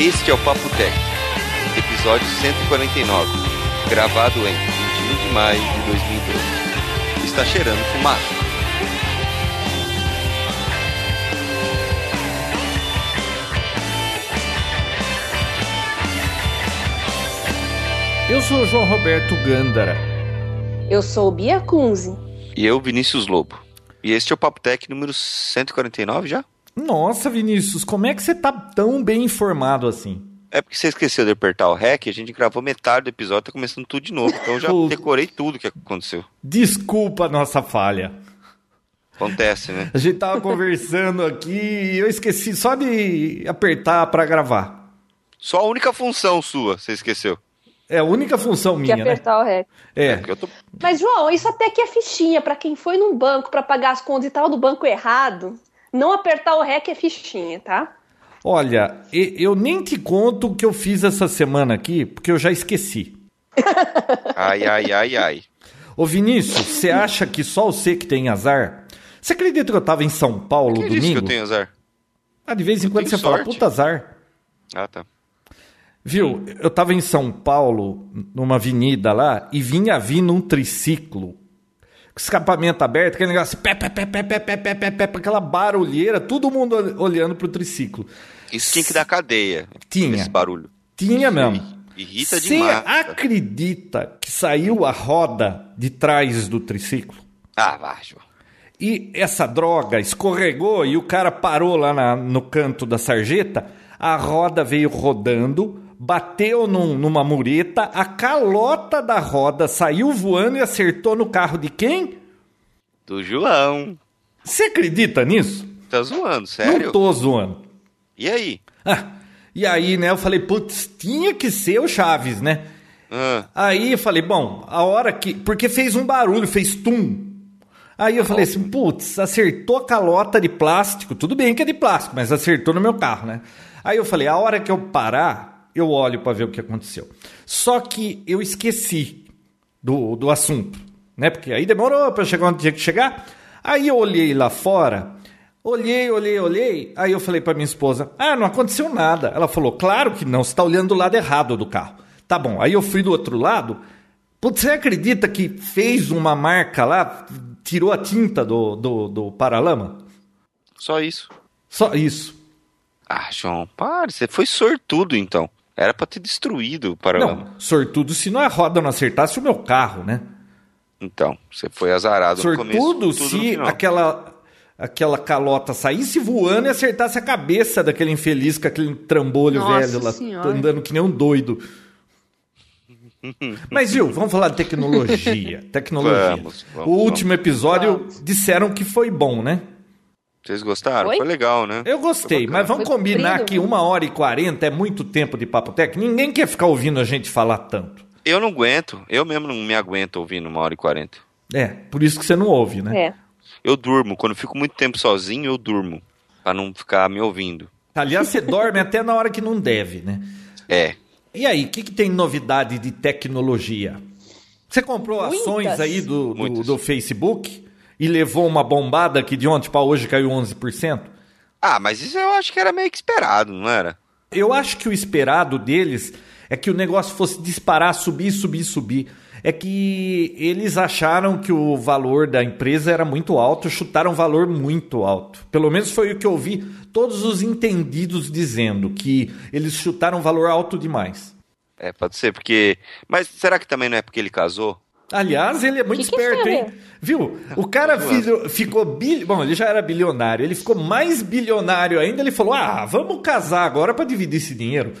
Este é o Papo Tech, episódio 149, gravado em 21 de maio de 2012. Está cheirando fumaça. Eu sou o João Roberto Gândara. Eu sou Bia Kunze. E eu, Vinícius Lobo. E este é o Papo Tech número 149 já? Nossa, Vinícius, como é que você tá tão bem informado assim? É porque você esqueceu de apertar o REC, a gente gravou metade do episódio, tá começando tudo de novo. Então eu já decorei tudo que aconteceu. Desculpa a nossa falha. Acontece, né? A gente tava conversando aqui e eu esqueci só de apertar para gravar. Só a única função sua, você esqueceu. É a única função Que minha, né? apertar o REC. É. eu tô... Mas, João, isso até que é fichinha. Pra quem foi num banco pra pagar as contas e tal do banco errado, não apertar o REC é fichinha, tá? Olha, eu nem te conto o que eu fiz essa semana aqui, porque eu já esqueci. Ai, ai, ai, ai. Ô Vinícius, você acha que só você que tem azar? Você acredita que eu tava em São Paulo Quem disse que domingo? eu tenho azar? Ah, de vez em quando você tenho fala, sorte. puta azar. Ah, tá. Viu, eu tava em São Paulo, numa avenida lá, e vinha vindo um triciclo. Escapamento aberto, aquele negócio, pé, pé, pé, pé, pé, pé, pé, pé, pé, aquela barulheira, todo mundo ol- olhando pro triciclo. Isso tinha que dar cadeia. Tinha. Esse barulho. Tinha mesmo. Irrita Você demais. acredita que saiu a roda de trás do triciclo? Ah, João. E essa droga escorregou e o cara parou lá na- no canto da sarjeta. A roda veio rodando, bateu num- numa mureta, a calota da roda saiu voando e acertou no carro de quem? Do João. Você acredita nisso? Tá zoando, sério? Não tô zoando. E aí? Ah, e aí, né, eu falei, putz, tinha que ser o Chaves, né? Ah, Aí eu falei, bom, a hora que. Porque fez um barulho, fez tum. Aí eu falei assim, putz, acertou a calota de plástico. Tudo bem que é de plástico, mas acertou no meu carro, né? Aí eu falei, a hora que eu parar, eu olho pra ver o que aconteceu. Só que eu esqueci do, do assunto, né? Porque aí demorou pra chegar onde tinha que chegar. Aí eu olhei lá fora, olhei, olhei, olhei. Aí eu falei pra minha esposa, ah, não aconteceu nada. Ela falou, claro que não, você tá olhando do lado errado do carro. Tá bom, aí eu fui do outro lado. Putz, você acredita que fez uma marca lá, tirou a tinta do, do, do paralama? só isso. Só isso. Ah, João, para. Você foi sortudo, então. Era pra ter destruído o paralama. Não, sortudo se não a roda não acertasse o meu carro, né? Então, você foi azarado no começo. Sortudo se final. aquela, aquela calota saísse voando e acertasse a cabeça daquele infeliz com aquele trambolho Nossa velho lá, Senhora. andando que nem um doido. Mas viu, vamos falar de tecnologia. Tecnologia. Vamos, vamos, o último episódio Vamos. disseram que foi bom, né? Vocês gostaram? Oi? Foi legal, né? Eu gostei, mas vamos Foi combinar comprido. que uma hora e quarenta é muito tempo de papo técnico. Ninguém quer ficar ouvindo a gente falar tanto. Eu não aguento. Eu mesmo não me aguento ouvindo uma hora e quarenta. É, por isso que você não ouve, né? É. Eu durmo. Quando eu fico muito tempo sozinho, eu durmo. Pra não ficar me ouvindo. Aliás, você dorme até na hora que não deve, né? É. E aí, o que, que tem novidade de tecnologia? Você comprou Muitas. ações aí do, do, do Facebook e levou uma bombada que de ontem para hoje caiu 11%? Ah, mas isso eu acho que era meio que esperado, não era? Eu acho que o esperado deles é que o negócio fosse disparar, subir, subir, subir. É que eles acharam que o valor da empresa era muito alto, chutaram um valor muito alto. Pelo menos foi o que eu vi todos os entendidos dizendo, que eles chutaram um valor alto demais. É, pode ser, porque. Mas será que também não é porque ele casou? Aliás, ele é muito Que que esperto, a hein? ver? Viu? O cara fi- ficou bil... Bom, ele já era bilionário. Ele ficou mais bilionário ainda. Ele falou: Ah, vamos casar agora para dividir esse dinheiro.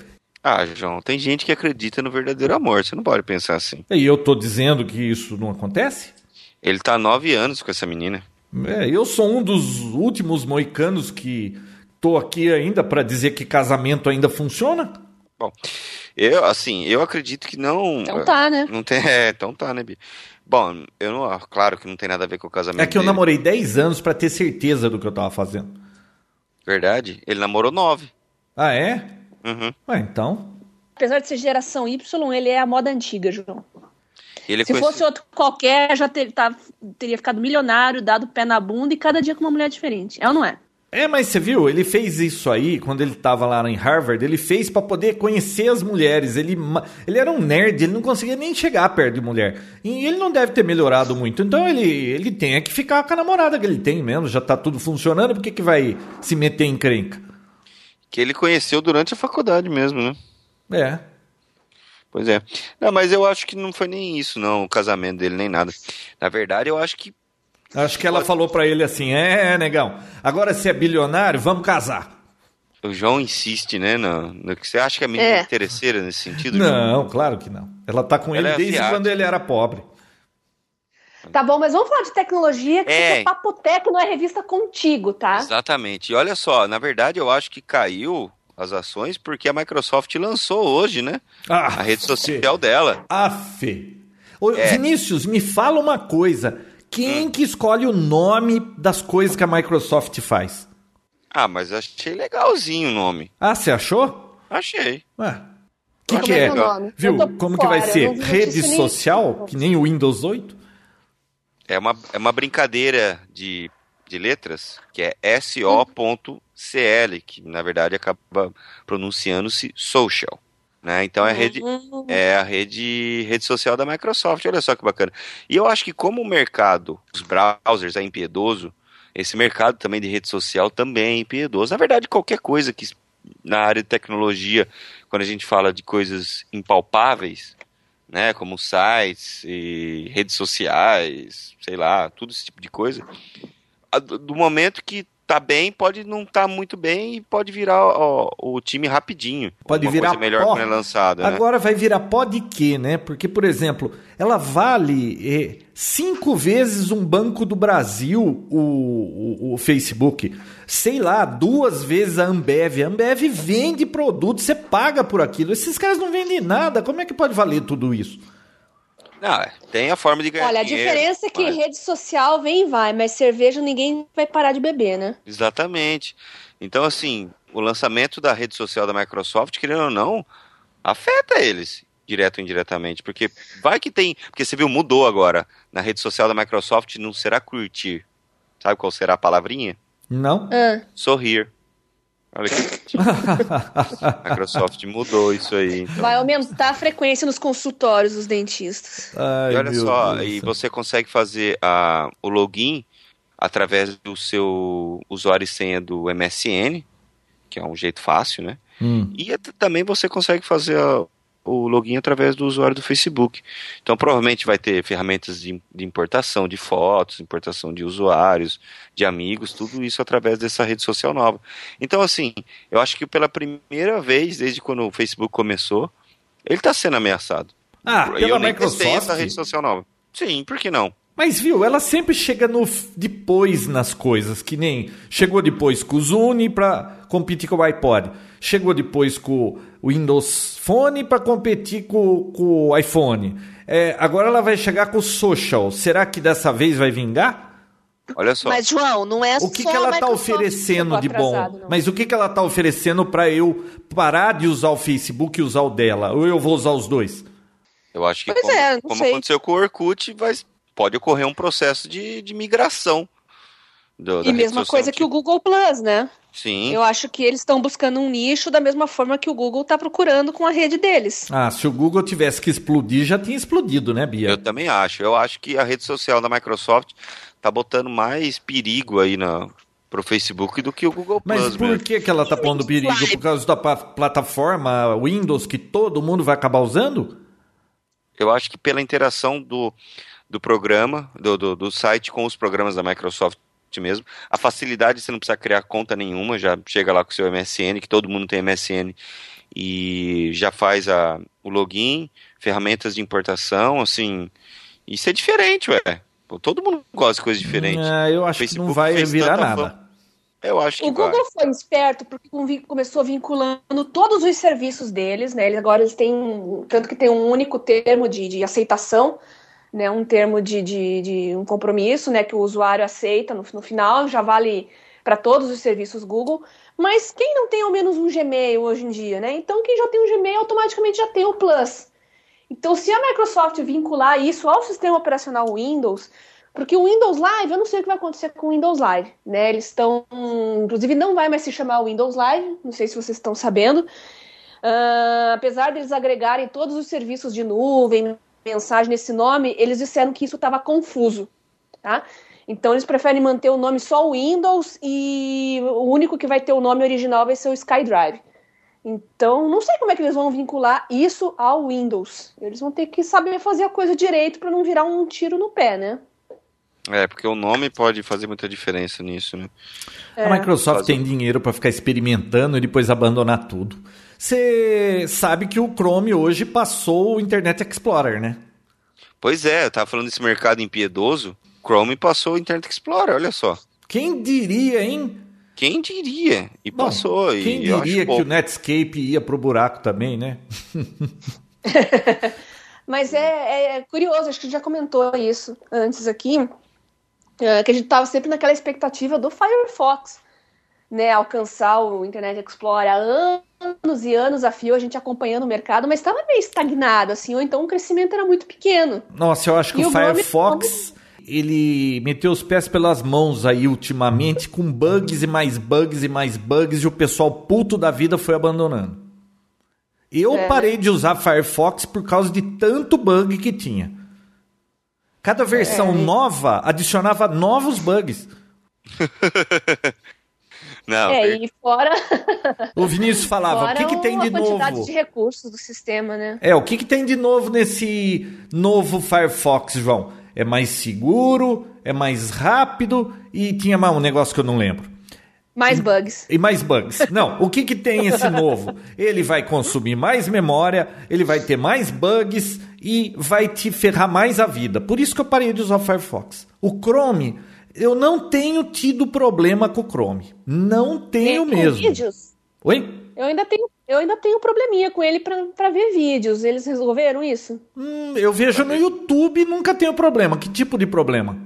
Ah, João, tem gente que acredita no verdadeiro amor. Você não pode pensar assim. E eu tô dizendo que isso não acontece? Ele tá há nove anos com essa menina. É, eu sou um dos últimos moicanos que tô aqui ainda para dizer que casamento ainda funciona. Bom, eu, assim, eu acredito que não. Então tá, né? Não tem. É, então tá, né, Bia? Bom, eu não. Claro que não tem nada a ver com o casamento. É que eu dele. namorei 10 anos para ter certeza do que eu tava fazendo. Verdade? Ele namorou nove. Ah, é? Uhum. Ué, então. Apesar de ser geração Y, ele é a moda antiga, João. Ele é Se conhecido- fosse outro qualquer, já ter- tá- teria ficado milionário, dado pé na bunda e cada dia com uma mulher diferente. É ou não é? É, mas você viu, ele fez isso aí quando ele estava lá em Harvard, ele fez para poder conhecer as mulheres. Ele, ele era um nerd, ele não conseguia nem chegar perto de mulher. E ele não deve ter melhorado muito. Então ele, ele tem que ficar com a namorada que ele tem mesmo, já tá tudo funcionando, por que, que vai se meter em crenca? Que ele conheceu durante a faculdade mesmo, né? É. Pois é. Não, mas eu acho que não foi nem isso, não, o casamento dele, nem nada. Na verdade, eu acho que Acho que ela falou para ele assim: é, negão, agora você é bilionário, vamos casar. O João insiste, né? No, no que você acha que a menina é interesseira nesse sentido? Não, João? claro que não. Ela tá com ela ele é desde quando ele era pobre. Tá bom, mas vamos falar de tecnologia, que é. Papotec não é revista contigo, tá? Exatamente. E olha só, na verdade eu acho que caiu as ações porque a Microsoft lançou hoje, né? Ah, a rede social fê. dela. Afe. Ô, é. Vinícius, me fala uma coisa. Quem hum. que escolhe o nome das coisas que a Microsoft faz? Ah, mas achei legalzinho o nome. Ah, você achou? Achei. Ué. O que, que é? Viu? Como que vai ser? Rede social? Que nem o Windows 8? É uma, é uma brincadeira de, de letras, que é SO.cl, que na verdade acaba pronunciando-se social. Né? Então é a rede, uhum. é a rede, rede social da Microsoft, olha só que bacana. E eu acho que como o mercado, os browsers é impiedoso, esse mercado também de rede social também é impiedoso. Na verdade, qualquer coisa que na área de tecnologia, quando a gente fala de coisas impalpáveis, né, como sites e redes sociais, sei lá, tudo esse tipo de coisa, do momento que tá bem, pode não estar tá muito bem e pode virar ó, o time rapidinho. Pode virar melhor pó. quando é lançada. Né? Agora né? vai virar pó de quê, né? Porque, por exemplo, ela vale é, cinco vezes um banco do Brasil, o, o, o, Facebook. Sei lá, duas vezes a Ambev. A Ambev vende produto, você paga por aquilo. Esses caras não vendem nada. Como é que pode valer tudo isso? Não, é, tem a forma de ganhar Olha, a diferença é que mas... rede social vem e vai, mas cerveja ninguém vai parar de beber, né? Exatamente. Então, assim, o lançamento da rede social da Microsoft, querendo ou não, afeta eles, direto ou indiretamente. Porque vai que tem. Porque você viu, mudou agora. Na rede social da Microsoft não será curtir. Sabe qual será a palavrinha? Não. Ah. Sorrir. Olha que a Microsoft mudou isso aí. Então. Vai aumentar a frequência nos consultórios dos dentistas. Ai, e olha só, Deus e você consegue fazer a, o login através do seu usuário e senha do MSN, que é um jeito fácil, né? Hum. E também você consegue fazer a, o login através do usuário do Facebook. Então, provavelmente vai ter ferramentas de, de, importação de fotos, importação de usuários, de amigos, tudo isso através dessa rede social nova. Então, assim, eu acho que pela primeira vez, desde quando o Facebook começou, ele está sendo ameaçado. Ah, pela eu Microsoft? essa rede social nova. Sim, por que não? Mas viu, ela sempre chega no depois nas coisas, que nem chegou depois com o Zune para competir com o iPod, chegou depois com Windows Phone para competir com, com, o iPhone. É, agora ela vai chegar com o Social. Será que dessa vez vai vingar? Olha só. Mas João, não é o que, que ela está oferecendo de bom? Não. Mas o que, que ela está oferecendo para eu parar de usar o Facebook e usar o dela? Ou eu vou usar os dois? Eu acho que como, é, como aconteceu com o Orkut, vai, pode ocorrer um processo de, de migração. Do, e mesma coisa que o Google Plus, né? Sim. Eu acho que eles estão buscando um nicho da mesma forma que o Google está procurando com a rede deles. Ah, se o Google tivesse que explodir, já tinha explodido, né, Bia? Eu também acho. Eu acho que a rede social da Microsoft está botando mais perigo aí na, pro Facebook do que o Google Mas Plus. Mas por que, que ela está pondo perigo? Por causa da plataforma Windows que todo mundo vai acabar usando? Eu acho que pela interação do, do programa, do, do, do site com os programas da Microsoft mesmo. A facilidade, você não precisa criar conta nenhuma, já chega lá com o seu MSN, que todo mundo tem MSN, e já faz a, o login, ferramentas de importação, assim. Isso é diferente, ué. Todo mundo gosta de coisas diferentes. É, eu acho que não vai virar nada. Eu acho que o Google vai. foi esperto porque começou vinculando todos os serviços deles, né? Eles agora eles têm tanto que tem um único termo de, de aceitação, né? Um termo de, de, de, um compromisso, né? Que o usuário aceita no, no final, já vale para todos os serviços Google. Mas quem não tem ao menos um Gmail hoje em dia, né? Então quem já tem um Gmail automaticamente já tem o Plus. Então se a Microsoft vincular isso ao sistema operacional Windows Porque o Windows Live, eu não sei o que vai acontecer com o Windows Live, né? Eles estão, inclusive, não vai mais se chamar Windows Live, não sei se vocês estão sabendo. Uh, apesar deles agregarem todos os serviços de nuvem, mensagem nesse nome, eles disseram que isso estava confuso, tá? Então eles preferem manter o nome só Windows e o único que vai ter o nome original vai ser o SkyDrive. Então, não sei como é que eles vão vincular isso ao Windows. Eles vão ter que saber fazer a coisa direito para não virar um tiro no pé, né? É, porque o nome pode fazer muita diferença nisso, né? É. A Microsoft Fazer... tem dinheiro para ficar experimentando e depois abandonar tudo. Você sabe que o Chrome hoje passou o Internet Explorer, né? Pois é, eu tava falando desse mercado impiedoso. Chrome passou o Internet Explorer, olha só. Quem diria, hein? Quem diria? E Bom, passou. Quem e diria que o Netscape ia pro buraco também, né? Mas é, é, curioso, acho que a gente já comentou isso antes aqui, é, que a gente estava sempre naquela expectativa do Firefox né, alcançar o Internet Explorer há anos e anos a fio, a gente acompanhando o mercado, mas estava meio estagnado, assim, ou então o crescimento era muito pequeno. Nossa, eu acho que e o, o Firefox, ele meteu os pés pelas mãos aí ultimamente, com bugs e mais bugs e mais bugs, e o pessoal puto da vida foi abandonando. Eu é. parei de usar Firefox por causa de tanto bug que tinha. Cada versão é. nova adicionava novos bugs. Não, é, e fora. O Vinícius falava: fora o que, que tem de novo? A quantidade de recursos do sistema, né? É, o que, que tem de novo nesse novo Firefox, João? É mais seguro, é mais rápido e tinha mais um negócio que eu não lembro. Mais bugs. E mais bugs. Não, o que, que tem esse novo? Ele vai consumir mais memória, ele vai ter mais bugs e vai te ferrar mais a vida. Por isso que eu parei de usar o Firefox. O Chrome eu não tenho tido problema com o Chrome. Não tenho Tem mesmo. vídeos? Oi? Eu ainda tenho, eu ainda tenho probleminha com ele para ver vídeos. Eles resolveram isso? Hum, eu vejo no YouTube e nunca tenho problema. Que tipo de problema?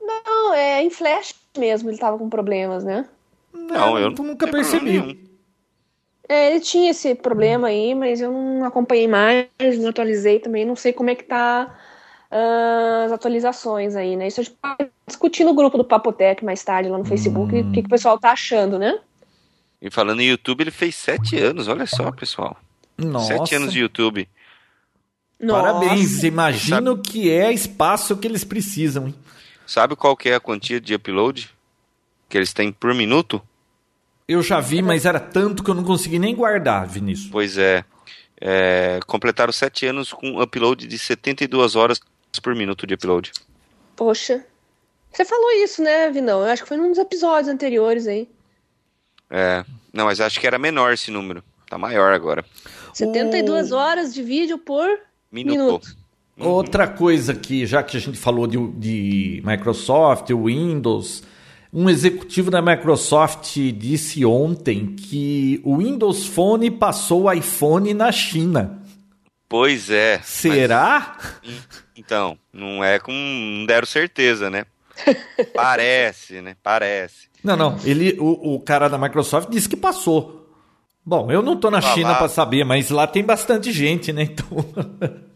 Não, é em Flash mesmo ele tava com problemas, né? Não, eu nunca percebi. É, ele tinha esse problema aí, mas eu não acompanhei mais, não atualizei também, não sei como é que tá uh, as atualizações aí, né? Isso a gente pode discutir no grupo do Papotec mais tarde lá no Facebook, o hum. que, que o pessoal tá achando, né? E falando em YouTube, ele fez sete anos, olha só, pessoal. Nossa. Sete anos de YouTube. Nossa. Parabéns, imagino Sabe... que é espaço que eles precisam, hein? Sabe qual que é a quantia de upload que eles têm por minuto? Eu já vi, mas era tanto que eu não consegui nem guardar, Vinícius. Pois é. é completaram sete anos com upload de 72 horas por minuto de upload. Poxa. Você falou isso, né, Vinão? Eu acho que foi num dos episódios anteriores aí. É. Não, mas acho que era menor esse número. Tá maior agora. 72 o... horas de vídeo por minuto. minuto. Uhum. Outra coisa que, já que a gente falou de, de Microsoft, Windows, um executivo da Microsoft disse ontem que o Windows Phone passou o iPhone na China. Pois é. Será? Mas... Então, não é com. Não deram certeza, né? Parece, né? Parece. Não, não. Ele, o, o cara da Microsoft disse que passou. Bom, eu não tô na China para saber, mas lá tem bastante gente, né? Então.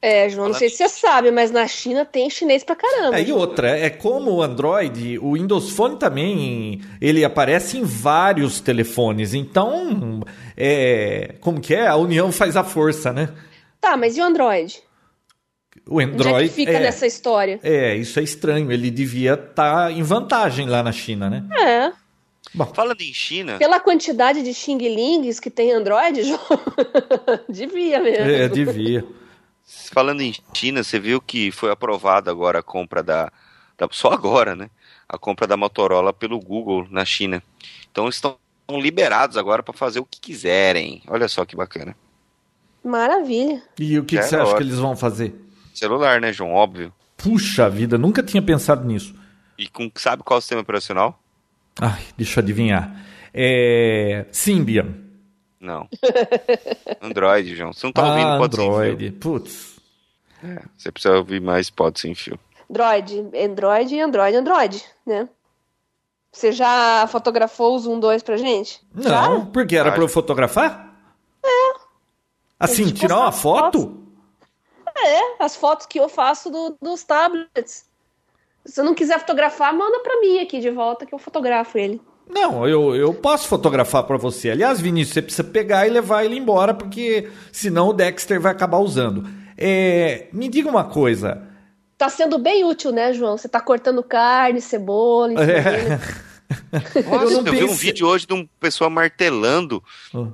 É, João, não sei se você sabe, mas na China tem chinês pra caramba. É, e outra, é como o Android, o Windows Phone também, ele aparece em vários telefones. Então, é, como que é? A união faz a força, né? Tá, mas e o Android? O Android. Onde é que fica é, nessa história? É, isso é estranho. Ele devia estar tá em vantagem lá na China, né? É. Bom. Falando em China. Pela quantidade de Xing Lings que tem Android, João, devia mesmo. É, devia. Falando em China, você viu que foi aprovada agora a compra da, da. Só agora, né? A compra da Motorola pelo Google na China. Então estão liberados agora para fazer o que quiserem. Olha só que bacana. Maravilha. E o que, que você acha que eles vão fazer? Celular, né, João? Óbvio. Puxa vida, nunca tinha pensado nisso. E com, sabe qual é o sistema operacional? Ai, deixa eu adivinhar. É. Symbian. Não. Android, João. Você não tá ah, ouvindo pode Android. Putz. É, você precisa ouvir mais pode sem fio. Android, Android, Android, Android, né? Você já fotografou o Zoom 2 pra gente? Não, já? porque era pra eu fotografar? Assim, tirar uma foto? É, as fotos que eu faço do, dos tablets. Se eu não quiser fotografar, manda pra mim aqui de volta que eu fotografo ele. Não, eu, eu posso fotografar para você. Aliás, Vinícius, você precisa pegar e levar ele embora, porque senão o Dexter vai acabar usando. É, me diga uma coisa. Tá sendo bem útil, né, João? Você tá cortando carne, cebola, é. Nossa, eu, eu vi um vídeo hoje de uma pessoa martelando oh.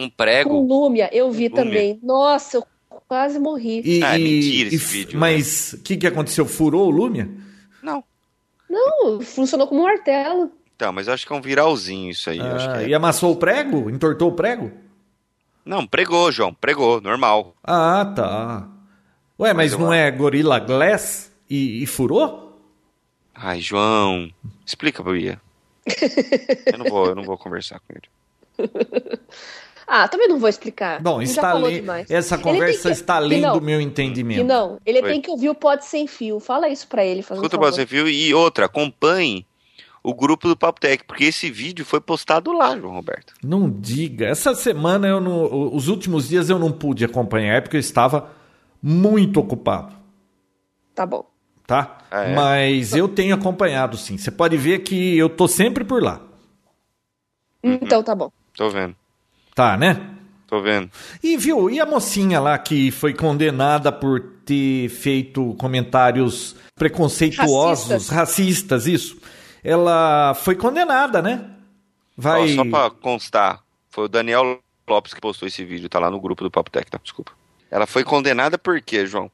Um prego. Com Lúmia, eu vi também. Nossa, eu quase morri. E, ah, é mentira esse e, vídeo. Mas o né? que, que aconteceu? Furou o Lúmia? Não. Não, funcionou como um martelo. Então, mas eu acho que é um viralzinho isso aí. Ah, é... E amassou o prego? Entortou o prego? Não, pregou, João. Pregou, normal. Ah, tá. Ué, mas, mas não é Gorilla Glass e, e, furou? Ai, João, explica pra Bia. eu não vou, eu não vou conversar com ele. Ah, também não vou explicar. Bom, está ali, essa conversa que, está além não, do meu entendimento. não, ele Oi. tem que ouvir o Pode Sem Fio. Fala isso para ele. Escuta o Pode Sem Fio e outra, acompanhe o grupo do Papo Tech, porque esse vídeo foi postado lá, João Roberto. Não diga. Essa semana, eu não, os últimos dias eu não pude acompanhar, porque eu estava muito ocupado. Tá bom. Tá? Ah, é. Mas eu tenho acompanhado, sim. Você pode ver que eu tô sempre por lá. Então tá bom. Tô vendo. Tá, né? Tô vendo. E viu, e a mocinha lá que foi condenada por ter feito comentários preconceituosos, racistas, racistas isso? ela foi condenada, né? Vai... só pra constar, foi o Daniel Lopes que postou esse vídeo, tá lá no grupo do Papo Tech, tá? Desculpa. Ela foi condenada por quê, João?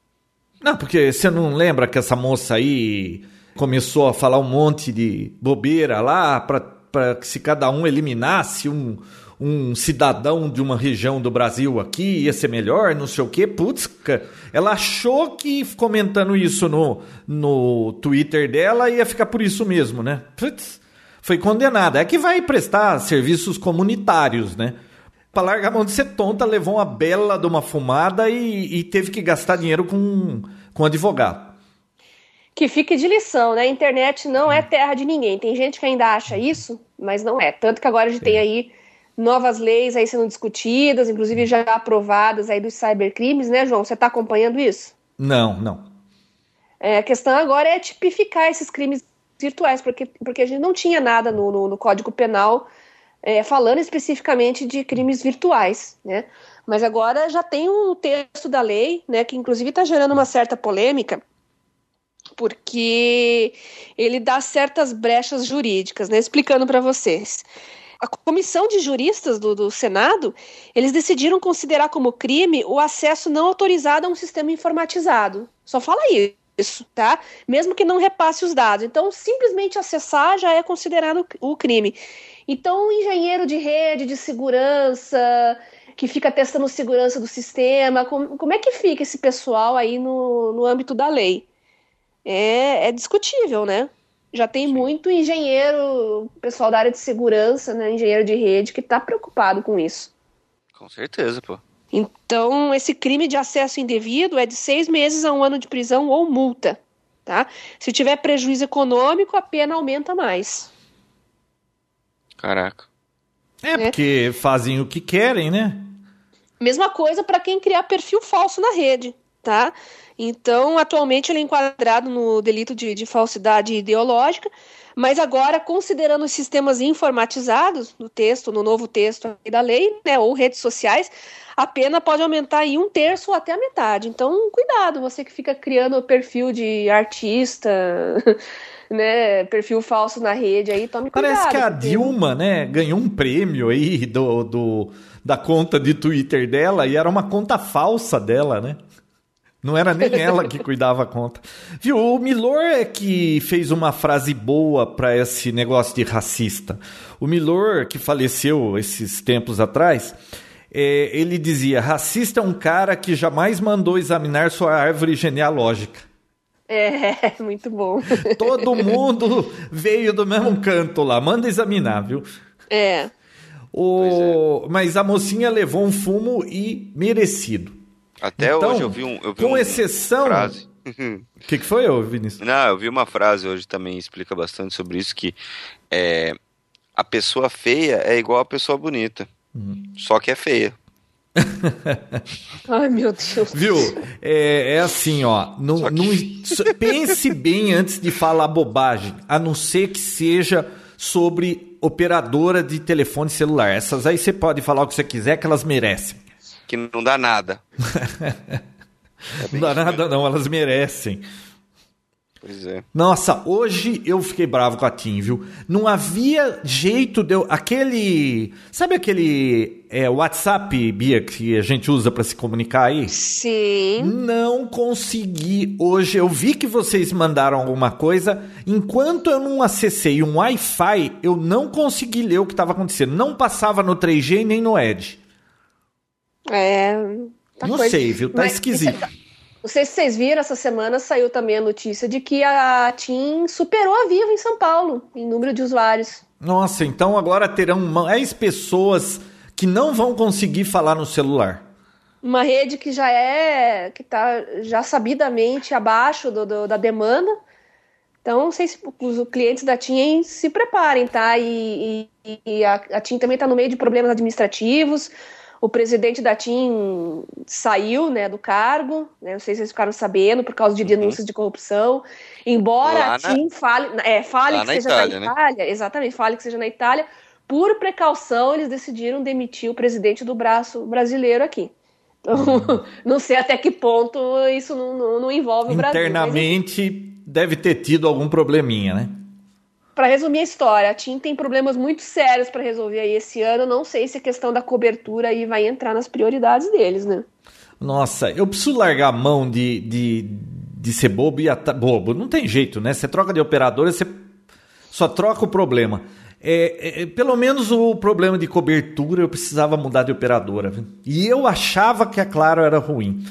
Não, porque você não lembra que essa moça aí começou a falar um monte de bobeira lá para que se cada um eliminasse um, um cidadão de uma região do Brasil aqui ia ser melhor, não sei o quê. Putz, ela achou que comentando isso no, no Twitter dela ia ficar por isso mesmo, né? Putz, foi condenada. É que vai prestar serviços comunitários, né? Pra largar a mão de ser tonta, levou uma bela de uma fumada e, e teve que gastar dinheiro com, com advogado. Que fique de lição, né? A internet não é terra de ninguém. Tem gente que ainda acha isso, mas não é. Tanto que agora a gente tem aí novas leis aí sendo discutidas, inclusive já aprovadas aí dos cybercrimes, né, João? Você está acompanhando isso? Não, não. É, a questão agora é tipificar esses crimes virtuais, porque, porque a gente não tinha nada no, no, no Código Penal é, falando especificamente de crimes virtuais, né? Mas agora já tem um texto da lei, né, que inclusive está gerando uma certa polêmica, porque ele dá certas brechas jurídicas, né? Explicando para vocês a comissão de juristas do, do, Senado, eles decidiram considerar como crime o acesso não autorizado a um sistema informatizado. Só fala isso, tá? Mesmo que não repasse os dados. Então, simplesmente acessar já é considerado o crime. Então, um engenheiro de rede, de segurança, que fica testando segurança do sistema, como, como é que fica esse pessoal aí no, no âmbito da lei? É, é discutível, né? Já tem muito engenheiro, pessoal da área de segurança, né, engenheiro de rede, que está preocupado com isso. Com certeza, pô. Então, esse crime de acesso indevido é de seis meses a um ano de prisão ou multa, tá? Se tiver prejuízo econômico, a pena aumenta mais. Caraca. É, é. porque fazem o que querem, né? Mesma coisa para quem criar perfil falso na rede, tá? Então, atualmente ele é enquadrado no delito de, de falsidade ideológica, mas agora, considerando os sistemas informatizados no texto, no novo texto da lei, né, ou redes sociais, a pena pode aumentar em um terço ou até a metade. Então, cuidado, você que fica criando perfil de artista, né, perfil falso na rede aí, tome cuidado. Parece que a porque... Dilma, né, ganhou um prêmio aí do, do, da conta de Twitter dela e era uma conta falsa dela, né? Não era nem ela que cuidava a conta. Viu? O Milor é que fez uma frase boa para esse negócio de racista. O Milor, que faleceu esses tempos atrás, é, ele dizia: racista é um cara que jamais mandou examinar sua árvore genealógica. É, muito bom. Todo mundo veio do mesmo canto lá. Manda examinar, viu? É. O... É. Mas a mocinha levou um fumo e merecido. Até então, hoje eu vi um. Eu vi com um, exceção. Frase. O que, que foi, Vinícius? Não, eu vi uma frase hoje também explica bastante sobre isso que é, a pessoa feia é igual a pessoa bonita, uhum. só que é feia. Ai, meu Deus. Viu? É, é assim, ó. Não, que- não- pense bem antes de falar bobagem, a não ser que seja sobre operadora de telefone celular. Essas aí você pode falar o que você quiser, que elas merecem. Que não dá nada. Não dá nada, não, elas merecem. Pois é. Nossa, hoje eu fiquei bravo com a Tim, viu? Não havia jeito de eu. Aquele. Sabe aquele é, WhatsApp, Bia, que a gente usa pra se comunicar aí? Sim. Não consegui hoje. Eu vi que vocês mandaram alguma coisa. Enquanto eu não acessei um Wi-Fi, eu não consegui ler o que estava acontecendo. Não passava no 3G nem no Edge. É. tá não coisa. sei, viu? Tá Mas esquisito. Não sei se vocês viram, essa semana saiu também a notícia de que a TIM superou a Vivo em São Paulo, em número de usuários. Nossa, então agora terão mais pessoas que não vão conseguir falar no celular. Uma rede que já é, que tá já sabidamente abaixo do, do- da demanda. Então, não sei se os clientes da TIM se preparem, tá? E, e- e a, a TIM também está no meio de problemas administrativos. O presidente da TIM saiu né, do cargo, né, não sei se vocês ficaram sabendo, por causa de denúncias de corrupção. Embora Lá a na- TIM fale, é, fale lá que na seja Itália, na né? Itália, exatamente, fale que seja na Itália, por precaução eles decidiram demitir o presidente do braço brasileiro aqui. Então, não sei até que ponto isso não, não- não envolve o Brasil. mas, Internamente deve ter tido algum probleminha, né? Para resumir a história, a TIM tem problemas muito sérios para resolver aí esse ano. Não sei se a questão da cobertura aí vai entrar nas prioridades deles, né? Nossa, eu preciso largar a mão de, de, de ser bobo e ata... bobo. Não tem jeito, né? Você troca de operadora, você só troca o problema. É, é, pelo menos o problema de cobertura eu precisava mudar de operadora. E eu achava que a Claro era ruim.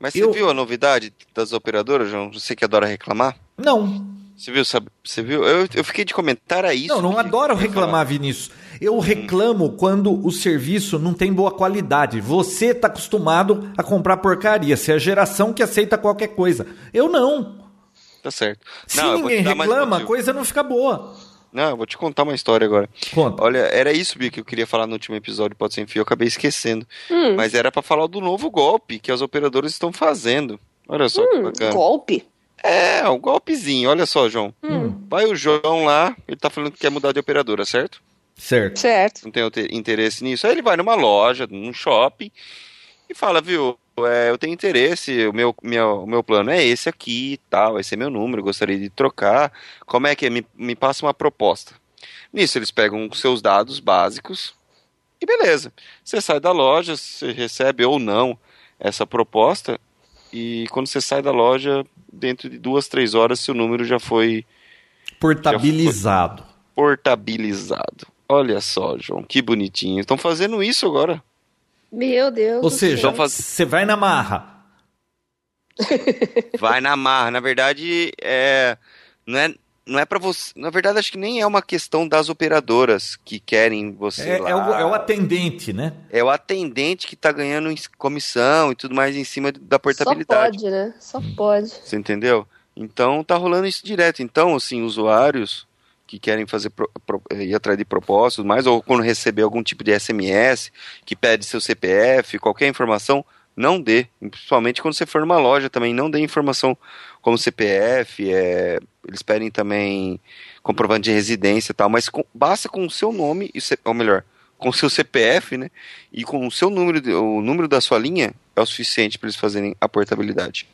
Mas você Eu- viu a novidade das operadoras, João? Você que adora reclamar? Não, Você viu, sabe? Você viu? Eu, eu fiquei de comentar a isso. não, não que- adoro que eu ia falar. reclamar, Vinícius. Eu reclamo quando o serviço não tem boa qualidade. Você tá acostumado a comprar porcaria. Você é a geração que aceita qualquer coisa. Eu não. Tá certo. Se Não, ninguém reclama, a coisa não fica boa. Não, eu vou te contar uma história agora. Conta. Olha, era isso, Bia, que eu queria falar no último episódio, pode ser enfim, eu acabei esquecendo. Hum. Mas era pra falar do novo golpe que as operadoras estão fazendo. Olha só que Hum, bacana. golpe. É, um golpezinho, olha só, João. Hum, Vai o João lá, ele tá falando que quer mudar de operadora, certo? Certo. certo. Não tem interesse nisso. Aí ele vai numa loja, num shopping, e fala, viu, é, eu tenho interesse, o meu, meu, o meu plano é esse aqui e tal, esse é meu número, gostaria de trocar. Como é que é? Me, me passa uma proposta. Nisso eles pegam os seus dados básicos e beleza. Você sai da loja, você recebe ou não essa proposta, e quando você sai da loja, dentro de duas, três horas, seu número já foi Portabilizado. portabilizado. Olha só, João, que bonitinho. Estão fazendo isso agora. Meu Deus. Ou seja, faz- você vai na marra. Vai na marra. Na verdade, é, não é, não é para você. Na verdade, acho que nem é uma questão das operadoras que querem você. É, lá. é o, é o atendente, né? É o atendente que tá ganhando comissão e tudo mais em cima da Só portabilidade. pode, né? Só pode. Você entendeu? Então tá rolando isso direto. Então, assim, usuários que querem fazer pro- pro- ir atrás de propósitos, mais ou quando receber algum tipo de SMS que pede seu CPF, qualquer informação, não dê. Principalmente quando você for numa loja também, não dê informação como CPF, é, eles pedem também comprovante de residência e tal, mas com- basta com o seu nome, e ou melhor, com o seu CPF, né? E com o seu número, o número da sua linha é o suficiente para eles fazerem a portabilidade.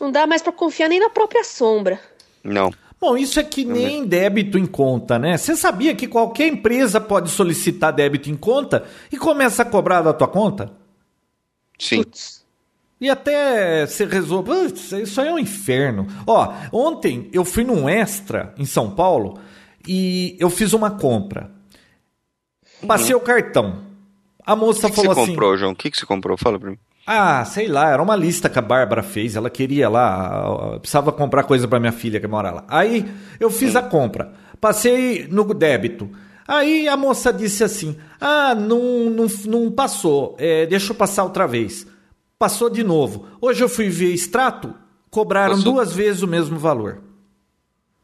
Não dá mais pra confiar nem na própria sombra. Não. Bom, isso é que nem débito em conta, né? Você sabia que qualquer empresa pode solicitar débito em conta e começa a cobrar da tua conta? Sim. Putz. E até você resolve. Putz, Isso aí é um inferno. Ó, ontem eu fui num extra em São Paulo e eu fiz uma compra. Passei o cartão. A moça O que, que falou você assim: comprou, João? O que, que você comprou? Fala pra mim. Ah, sei lá, era uma lista que a Bárbara fez. Ela queria lá, precisava comprar coisa pra minha filha que mora lá. Aí eu fiz a compra, passei no débito. Aí a moça disse assim: Ah, não, não, não passou, é, deixa eu passar outra vez. Passou de novo. Hoje eu fui ver extrato, cobraram Passou. duas vezes o mesmo valor.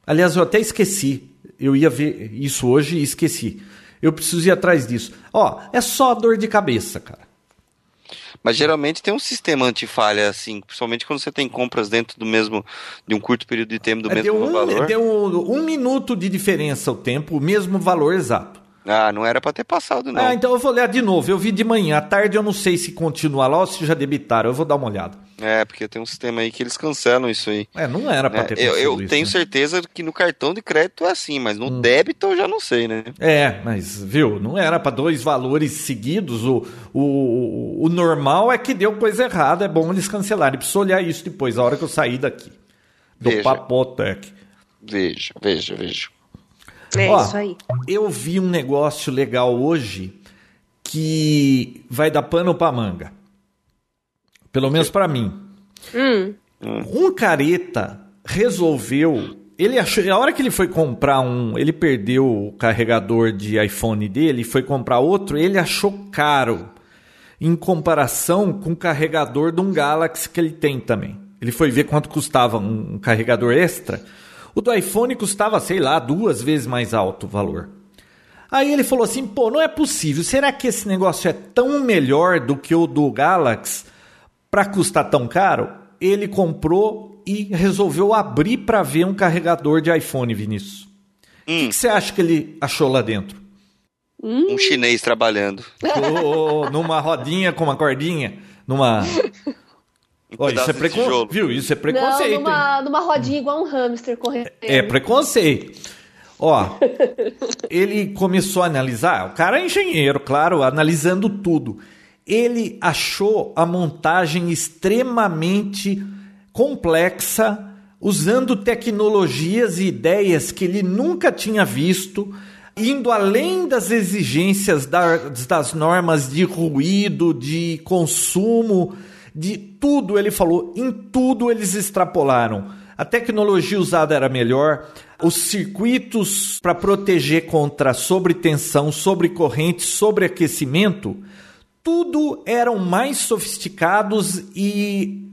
Aliás, eu até esqueci. Eu ia ver isso hoje e esqueci. Eu preciso ir atrás disso. Ó, é só dor de cabeça, cara. Mas geralmente tem um sistema antifalha assim, principalmente quando você tem compras dentro do mesmo de um curto período de tempo do É, mesmo deu um, valor. deu um minuto de diferença o tempo, o mesmo valor exato. Ah, não era pra ter passado não. Ah, então eu vou olhar de novo. Eu vi de manhã, à tarde eu não sei se continua lá ou se já debitaram. Eu vou dar uma olhada. É, porque tem um sistema aí que eles cancelam isso aí. É, não era pra É, ter eu acontecido eu isso, tenho né? certeza que no cartão de crédito é assim, mas no Hum. débito eu já não sei, né? É, mas viu, não era pra dois valores seguidos. O, o, o normal é que deu coisa errada. É bom eles cancelarem. Preciso olhar isso depois, a hora que eu sair daqui. Do Veja. Papotec. Veja, veja, veja. É Ó, isso aí. Eu vi um negócio legal hoje que vai dar pano pra manga. Pelo menos pra mim. Hum, Um careta resolveu. Ele achou. A hora que ele foi comprar um. Ele perdeu o carregador de iPhone dele e foi comprar outro. Ele achou caro. Em comparação com o carregador de um Galaxy que ele tem também. Ele foi ver quanto custava um carregador extra. O do iPhone custava, sei lá, duas vezes mais alto o valor. Aí ele falou assim: pô, não é possível. Será que esse negócio é tão melhor do que o do Galaxy para custar tão caro? Ele comprou e resolveu abrir para ver um carregador de iPhone, Vinícius. O que, você acha que ele achou lá dentro? Um chinês trabalhando. Ô, numa rodinha com uma cordinha? Numa. Isso é tijolo. Viu? Isso é não, preconceito. hein? numa, numa rodinha igual um hamster correndo. É preconceito. Ó, ele começou a analisar, o cara é engenheiro, claro, analisando tudo. Ele achou a montagem extremamente complexa, usando tecnologias e ideias que ele nunca tinha visto, indo além das exigências da- das normas de ruído, de consumo, de tudo. Ele falou, em tudo eles extrapolaram. A tecnologia usada era melhor, os circuitos para proteger contra sobretensão, sobrecorrente, sobreaquecimento, tudo eram mais sofisticados e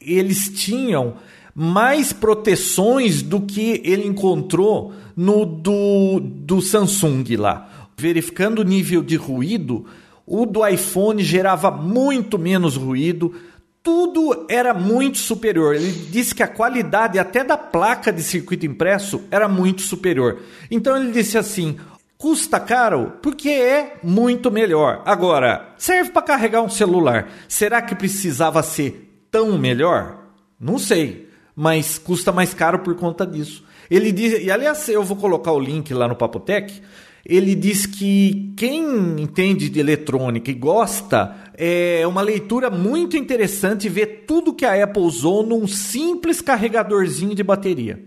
eles tinham mais proteções do que ele encontrou no do, do Samsung lá. Verificando o nível de ruído, o do iPhone gerava muito menos ruído, tudo era muito superior. Ele disse que a qualidade até da placa de circuito impresso era muito superior. Então ele disse assim: custa caro porque é muito melhor. Agora, serve para carregar um celular. Será que precisava ser tão melhor? Não sei, mas custa mais caro por conta disso. Ele diz, e aliás, eu vou colocar o link lá no Papotec. Ele diz que quem entende de eletrônica e gosta é uma leitura muito interessante ver tudo que a Apple usou num simples carregadorzinho de bateria.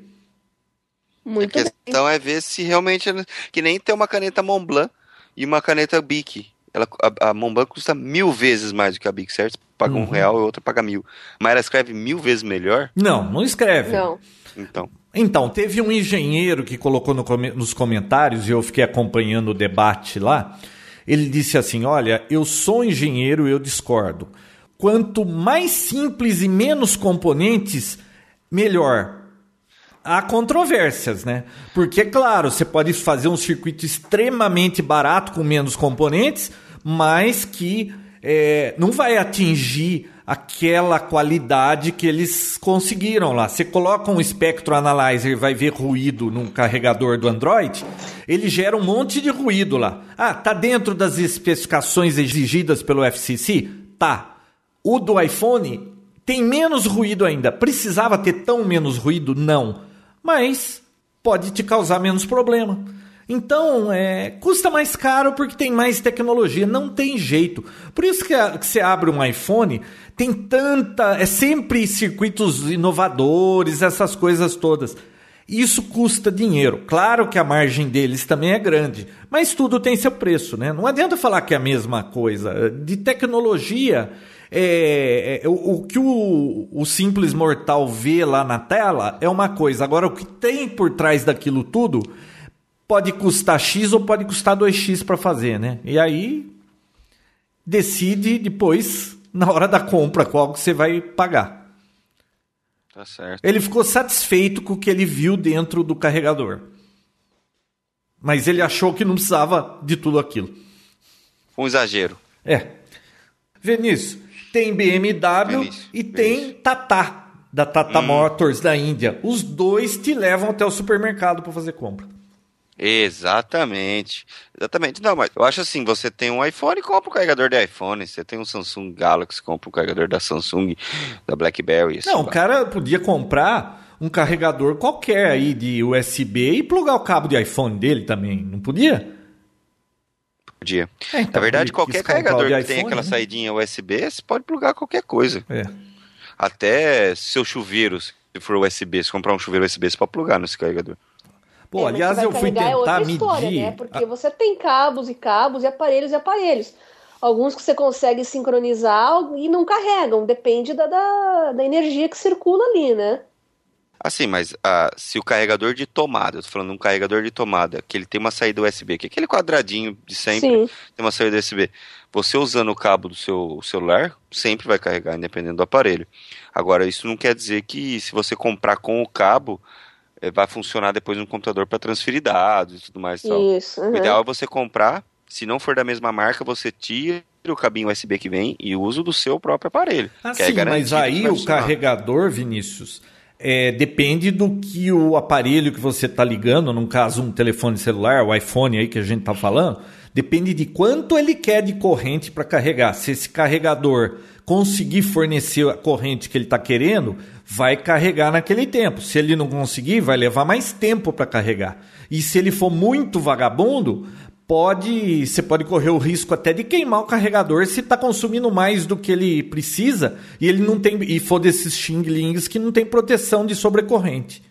Muito A bem. questão é ver se realmente. Que nem tem uma caneta Montblanc e uma caneta Bic. Ela, a, a Montblanc custa mil vezes mais do que a Bic, certo? Você Paga um real e outra paga mil. Mas ela escreve mil vezes melhor, Não, não escreve. Não. então. Então, teve um engenheiro que colocou no nos comentários, e eu fiquei acompanhando o debate lá. Ele disse assim: Olha, eu sou engenheiro, eu discordo. Quanto mais simples e menos componentes, melhor. Há controvérsias, né? Porque, claro, você pode fazer um circuito extremamente barato com menos componentes, mas que é, não vai atingir aquela qualidade que eles conseguiram lá. Você coloca um Spectro Analyzer e vai ver ruído num carregador do Android, ele gera um monte de ruído lá. Ah, tá dentro das especificações exigidas pelo FCC? Tá. O do iPhone tem menos ruído ainda. Precisava ter tão menos ruído? Não. Mas pode te causar menos problema. Então, é, custa mais caro porque tem mais tecnologia, não tem jeito. Por isso que, a- que você abre um iPhone, tem tanta. É sempre circuitos inovadores, essas coisas todas. Isso custa dinheiro. Claro que a margem deles também é grande, mas tudo tem seu preço, né? Não adianta falar que é a mesma coisa. De tecnologia, é, é, o, o que o, o simples mortal vê lá na tela é uma coisa. Agora, o que tem por trás daquilo tudo pode custar X ou pode custar 2X para fazer, né? E aí decide depois, na hora da compra, qual que você vai pagar. Tá certo. Ele ficou satisfeito com o que ele viu dentro do carregador. Mas ele achou que não precisava de tudo aquilo. Um exagero. É. Vinícius, tem BMW Vinícius, e tem Tata, da Tata Motors da Índia. Os dois te levam até o supermercado para fazer compra. Exatamente. Exatamente. Não, mas eu acho assim, você tem um iPhone, compra um carregador de iPhone. Você tem um Samsung Galaxy, compra um carregador da Samsung, da BlackBerry. assim Não, o cara podia comprar um carregador qualquer aí de USB e plugar o cabo de iPhone dele também, não podia? Podia. É, então, Na verdade, qualquer o carregador que tem aquela né? saidinha USB, você pode plugar qualquer coisa. É. Até seu chuveiro, se for USB, se comprar um chuveiro USB, você pode plugar nesse carregador. Pô, É, aliás, eu fui carregar é tentar outra história, medir. né? Porque você tem cabos e cabos e aparelhos e aparelhos. Alguns que você consegue sincronizar e não carregam, depende da, da, da energia que circula ali, né? Assim, mas ah, se o carregador de tomada, eu tô falando de um carregador de tomada, que ele tem uma saída USB, que é aquele quadradinho de sempre, Sim. tem uma saída USB. Você usando o cabo do seu celular, sempre vai carregar, independendo do aparelho. Agora, isso não quer dizer que se você comprar com o cabo, vai funcionar depois no computador para transferir dados e tudo mais. e Tal. Isso. O uhum. ideal é você comprar, se não for da mesma marca, você tira o cabinho USB que vem e usa o do seu próprio aparelho. Ah, que é sim, mas aí o carregador, Vinícius, é, depende do que o aparelho que você está ligando, no caso um telefone celular, o iPhone aí que a gente está falando, depende de quanto ele quer de corrente para carregar. Se esse carregador conseguir fornecer a corrente que ele está querendo, vai carregar naquele tempo. Se ele não conseguir, vai levar mais tempo para carregar. E se ele for muito vagabundo, pode você pode correr o risco até de queimar o carregador se está consumindo mais do que ele precisa e ele não tem e for desses Xing Lings que não tem proteção de sobrecorrente.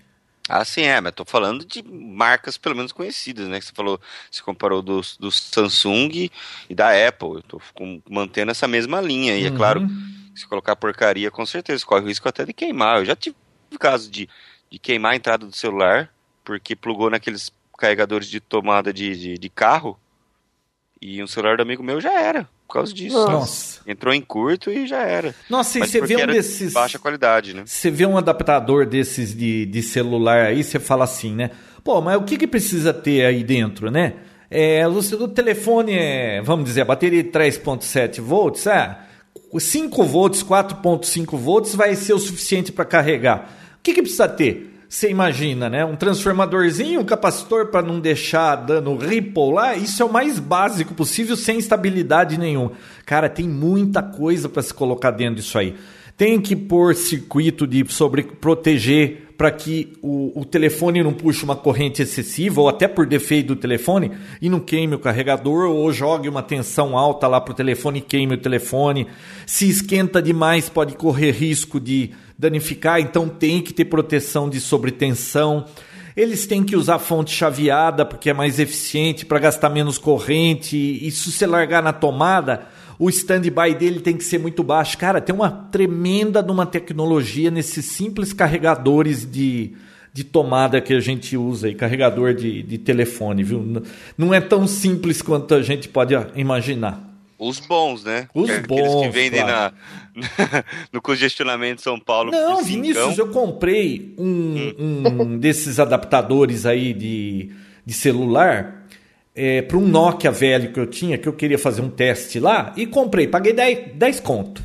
Ah, sim, é, mas tô falando de marcas pelo menos conhecidas, né? Que você falou, você comparou do, do Samsung e da Apple. Eu tô com- mantendo essa mesma linha. E é Uhum. claro, se colocar porcaria, com certeza, corre o risco até de queimar. Eu já tive caso de, de queimar a entrada do celular, porque plugou naqueles carregadores de tomada de, de, de carro, e um celular do amigo meu já era, por causa disso. Nossa. Entrou em curto e já era. Nossa, e Mas você vê um era de desses baixa qualidade, né? Você vê um adaptador desses de, de celular aí, você fala assim, né? Pô, mas o que, que precisa ter aí dentro, né? É, o telefone é, vamos dizer, a bateria de 3.7 volts, ah, 5 volts, 4.5 volts vai ser o suficiente para carregar. O que, que precisa ter? Você imagina, né? Um transformadorzinho, um capacitor para não deixar dando ripple lá, isso é o mais básico possível, sem estabilidade nenhuma. Cara, tem muita coisa para se colocar dentro disso aí. Tem que pôr circuito de sobre proteger para que o, o telefone não puxe uma corrente excessiva ou até por defeito do telefone e não queime o carregador ou jogue uma tensão alta lá para o telefone e queime o telefone. Se esquenta demais, pode correr risco de danificar, então tem que ter proteção de sobretensão. Eles têm que usar fonte chaveada porque é mais eficiente para gastar menos corrente. E se largar na tomada, o standby dele tem que ser muito baixo. Cara, tem uma tremenda de uma tecnologia nesses simples carregadores de, de tomada que a gente usa e carregador de, de telefone, viu? Não é tão simples quanto a gente pode imaginar. Os bons, né? Os Que é Aqueles que bons, vendem claro. na, no congestionamento de São Paulo. Não, Vinícius, eu comprei um, um desses adaptadores aí de, de celular para um Nokia velho que eu tinha, que eu queria fazer um teste lá, e comprei, paguei 10, 10 conto.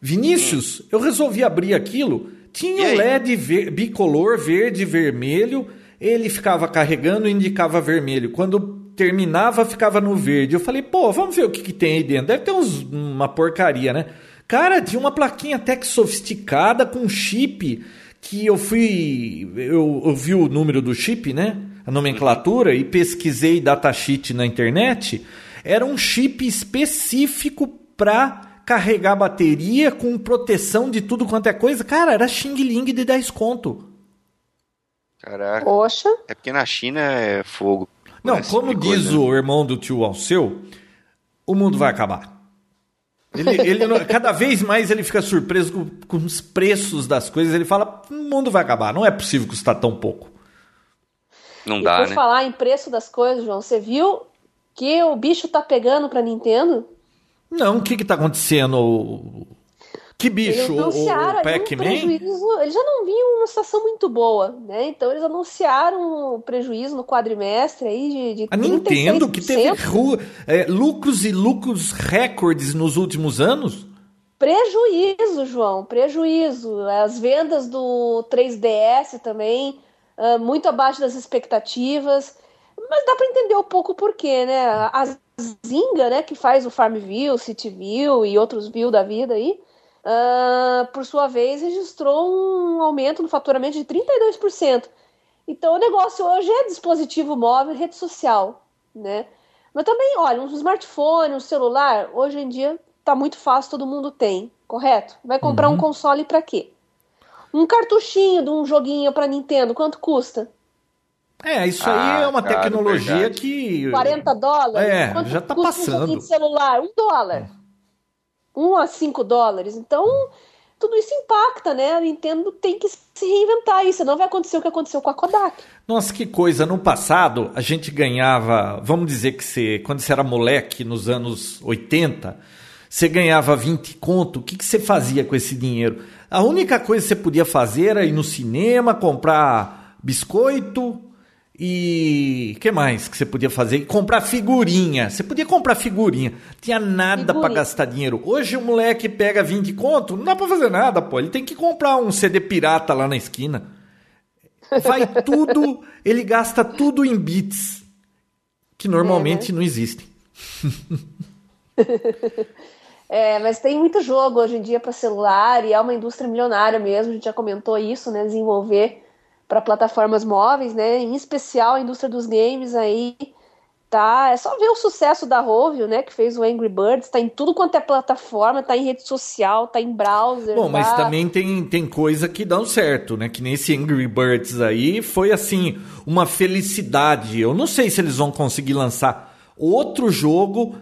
Vinícius, eu resolvi abrir aquilo, tinha um? LED ver- bicolor, verde e vermelho, ele ficava carregando e indicava vermelho. Quando terminava, ficava no verde. Eu falei, pô, vamos ver o que, que tem aí dentro. Deve ter uns, uma porcaria, né? Cara, tinha uma plaquinha até que sofisticada com chip que eu fui. Eu, eu vi o número do chip, né? A nomenclatura, e pesquisei datasheet na internet. Era um chip específico para carregar bateria com proteção de tudo quanto é coisa. Cara, era Xing Ling de 10 conto. Caraca. Poxa. É porque na China é fogo. Não, como diz coisa, né? o irmão do tio Alceu, o mundo vai acabar. Ele, ele não- cada vez mais ele fica surpreso com, com os preços das coisas. Ele fala: o mundo vai acabar, não é possível custar tão pouco. Não E dá, por né? falar em preço das coisas, João, você viu que o bicho tá pegando pra Nintendo? Não, o que está acontecendo? Que bicho, eles anunciaram o, um Pac-Man? prejuízo. Eles já não vinham numa situação muito boa, né? Então eles anunciaram um prejuízo no quadrimestre aí de, de A Nintendo, que teve 36%. ru- é, lucros e lucros recordes nos últimos anos. Prejuízo, João, prejuízo. As vendas do 3DS também, ah, muito abaixo das expectativas. Mas dá para entender um pouco o porquê, né? A Zynga, né, que faz o Farmville, Cityville e outros View da vida aí, ah, por sua vez, registrou um aumento no faturamento de 32%. Então o negócio hoje é dispositivo móvel, rede social, né? Mas também, olha, um smartphone, um celular, hoje em dia tá muito fácil, todo mundo tem, correto? Vai comprar um console para quê? Um cartuchinho de um joguinho para Nintendo, quanto custa? É, isso Ah, aí é uma cara, tecnologia verdade. que. 40 dólares? É, Quanto já tá custa passando. Um joguinho de celular? Um dólar. Um a cinco dólares. Então, tudo isso impacta, né? A Nintendo tem que se reinventar aí, senão vai acontecer o que aconteceu com a Kodak. Nossa, que coisa. No passado, a gente ganhava. Vamos dizer que você, quando você era moleque, nos anos 80, você ganhava 20 conto. O que, que você fazia com esse dinheiro? A única coisa que você podia fazer era ir no cinema, comprar biscoito e. que mais que você podia fazer? Comprar figurinha. Você podia comprar figurinha. Tinha nada pra Figurinha. gastar dinheiro. Hoje o moleque pega 20 conto, não dá pra fazer nada, pô. Ele tem que comprar um CD pirata lá na esquina. Vai tudo, ele gasta tudo em bits, que normalmente não existem. É, mas tem muito jogo hoje em dia para celular e é uma indústria milionária mesmo. A gente já comentou isso, né? Desenvolver para plataformas móveis, né? Em especial a indústria dos games aí. Tá, é só ver o sucesso da Rovio, né? Que fez o Angry Birds. Tá em tudo quanto é plataforma, tá em rede social, tá em browser. Bom, mas tá- também tem, tem coisa que dão certo, né? Que nesse Angry Birds aí foi assim, uma felicidade. Eu não sei se eles vão conseguir lançar outro jogo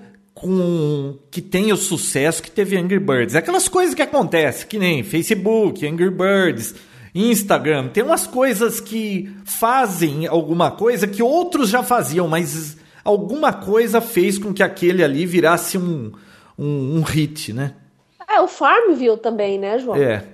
com que tenha o sucesso que teve Angry Birds. É aquelas coisas que acontecem, que nem Facebook, Angry Birds, Instagram. Tem umas coisas que fazem alguma coisa que outros já faziam, mas alguma coisa fez com que aquele ali virasse um, um, um hit, né? É, o Farmville também, né, João? É.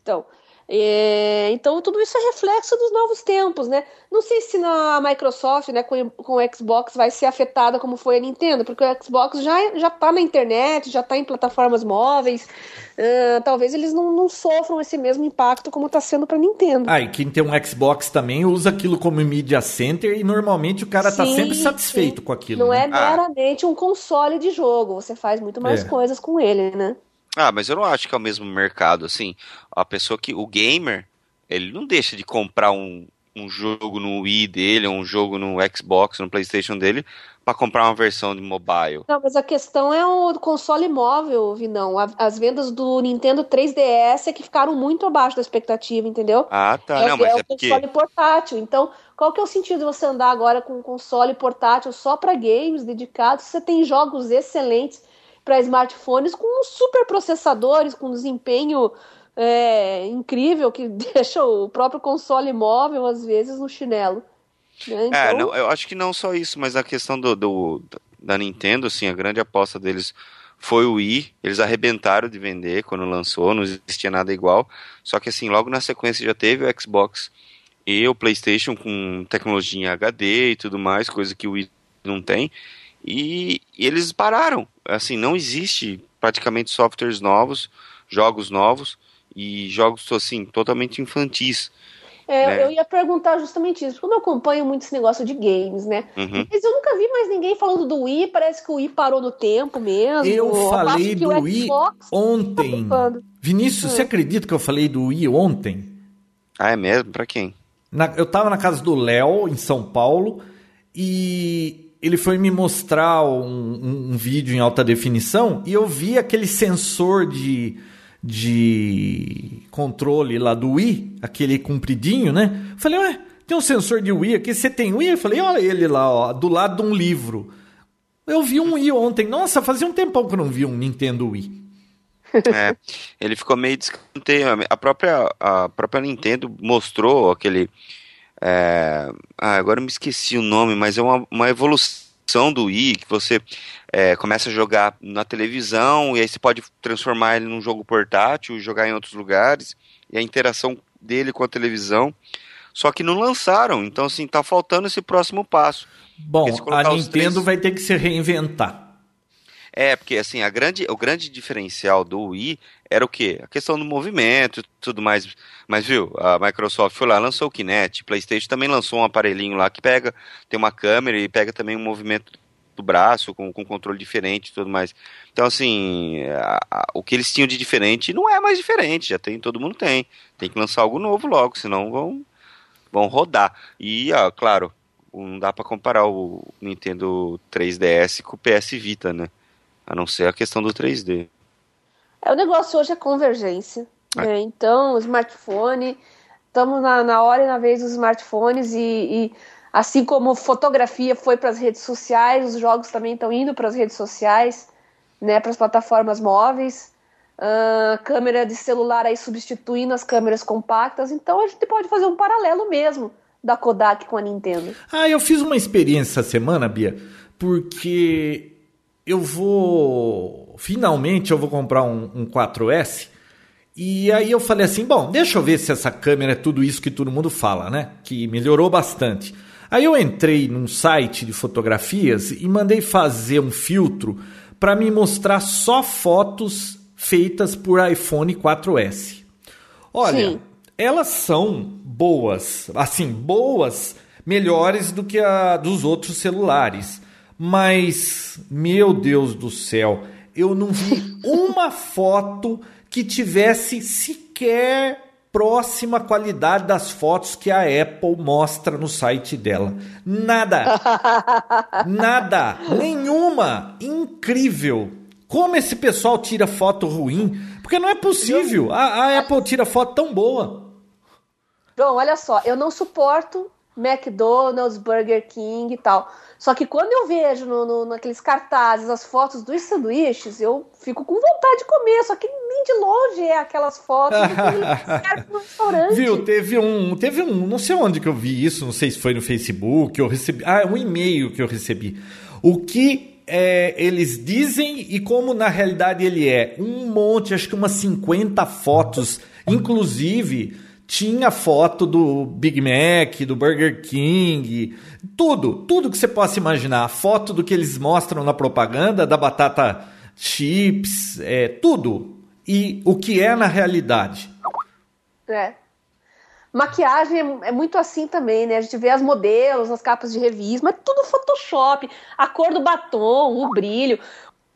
Então, é, então tudo isso é reflexo dos novos tempos, né? Não sei se na Microsoft, né, com, com o Xbox vai ser afetada como foi a Nintendo, porque o Xbox já já está na internet, já está em plataformas móveis. ah, talvez eles não, não sofram esse mesmo impacto como está sendo para Nintendo. Ah, e quem tem um Xbox também usa aquilo como media center e normalmente o cara tá Sim, sempre satisfeito sim. com aquilo. Não né? é meramente um console de jogo, você faz muito mais É. coisas com ele, né? Ah, mas eu não acho que é o mesmo mercado, assim. A pessoa que. O gamer, ele não deixa de comprar um, um jogo no Wii dele, um jogo no Xbox, no PlayStation dele, pra comprar uma versão de mobile. Não, mas a questão é o console móvel, Vinão. As vendas do Nintendo 3DS é que ficaram muito abaixo da expectativa, entendeu? Ah, tá. é, não, mas é é o porque. console portátil. Então, qual que é o sentido de você andar agora com um console portátil só para games dedicados? Você tem jogos excelentes para smartphones com super processadores, com desempenho é, incrível que deixa o próprio console móvel às vezes no chinelo. né? É, Então, não, eu acho que não só isso, mas a questão do, do- da Nintendo, assim, a grande aposta deles foi o Wii. Eles arrebentaram de vender quando lançou, não existia nada igual. Só que assim, logo na sequência já teve o Xbox e o PlayStation com tecnologia HD e tudo mais, coisa que o Wii não tem. E, e eles pararam. Assim, não existe praticamente softwares novos, jogos novos e jogos assim totalmente infantis. é, né? eu ia perguntar justamente isso, porque eu não acompanho muito esse negócio de games, né? Uhum. Mas eu nunca vi mais ninguém falando do Wii, parece que o Wii parou no tempo mesmo. Eu falei do o Wii tá ontem. ocupando. Vinícius, você acredita que eu falei do Wii ontem? Ah, é mesmo? Pra quem? Na- eu tava na casa do Léo, em São Paulo, e ele foi me mostrar um, um- um vídeo em alta definição e eu vi aquele sensor de, de controle lá do Wii, aquele compridinho, né? Falei, ué, tem um sensor de Wii aqui, você tem Wii? Eu falei, olha ele lá, ó, do lado de um livro. Eu vi um Wii ontem. Nossa, fazia um tempão que eu não vi um Nintendo Wii. É, ele ficou meio de escanteio. A própria, a própria Nintendo mostrou aquele. É, ah, agora eu me esqueci o nome, mas é uma, uma evolução do Wii, que você é, começa a jogar na televisão, e aí você pode transformar ele num jogo portátil, jogar em outros lugares, e a interação dele com a televisão. Só que não lançaram, então assim, tá faltando esse próximo passo. Bom, a Nintendo três... vai ter que se reinventar. É, porque assim, a grande, o grande diferencial do Wii era o quê? A questão do movimento e tudo mais. Mas viu, a Microsoft foi lá, lançou o Kinect, PlayStation também lançou um aparelhinho lá que pega, tem uma câmera e pega também um movimento do braço com, com controle diferente e tudo mais. Então, assim, a, a, o que eles tinham de diferente não é mais diferente, já tem, todo mundo tem. Tem que lançar algo novo logo, senão vão, vão rodar. E, ó, claro, não dá para comparar o Nintendo 3DS com o PS Vita, né? A não ser a questão do 3D. É, o negócio hoje é convergência. É. Né? Então, o smartphone, estamos na, na hora e na vez dos smartphones e, e assim como fotografia foi para as redes sociais, os jogos também estão indo para as redes sociais, né, para as plataformas móveis. Uh, câmera de celular aí substituindo as câmeras compactas, então a gente pode fazer um paralelo mesmo da Kodak com a Nintendo. Ah, eu fiz uma experiência essa semana, Bia, porque eu vou. Finalmente eu vou comprar um, um 4S. E aí eu falei assim: bom, deixa eu ver se essa câmera é tudo isso que todo mundo fala, né? Que melhorou bastante. Aí eu entrei num site de fotografias e mandei fazer um filtro para me mostrar só fotos feitas por iPhone 4S. Olha, Sim. elas são boas, assim, boas, melhores do que a dos outros celulares. Mas, meu Deus do céu, eu não vi uma foto que tivesse sequer próxima qualidade das fotos que a Apple mostra no site dela. Nada. Nada. Nenhuma. Incrível. Como esse pessoal tira foto ruim? Porque não é possível. A, a Apple tira foto tão boa. João, olha só, eu não suporto McDonald's, Burger King e tal. Só que quando eu vejo no, no, naqueles cartazes as fotos dos sanduíches, eu fico com vontade de comer. Só que nem de longe é aquelas fotos do restaurante. Viu, teve um, teve um, não sei onde que eu vi isso, não sei se foi no Facebook, eu recebi, ah, um e-mail que eu recebi. O que é, eles dizem e como na realidade ele é. Um monte, acho que umas 50 fotos, inclusive tinha foto do Big Mac, do Burger King, tudo, tudo que você possa imaginar. Foto do que eles mostram na propaganda, da batata chips, é, tudo. E o que é na realidade. É. Maquiagem é, muito assim também, né? A gente vê as modelos nas capas de revista, mas tudo Photoshop. A cor do batom, o brilho.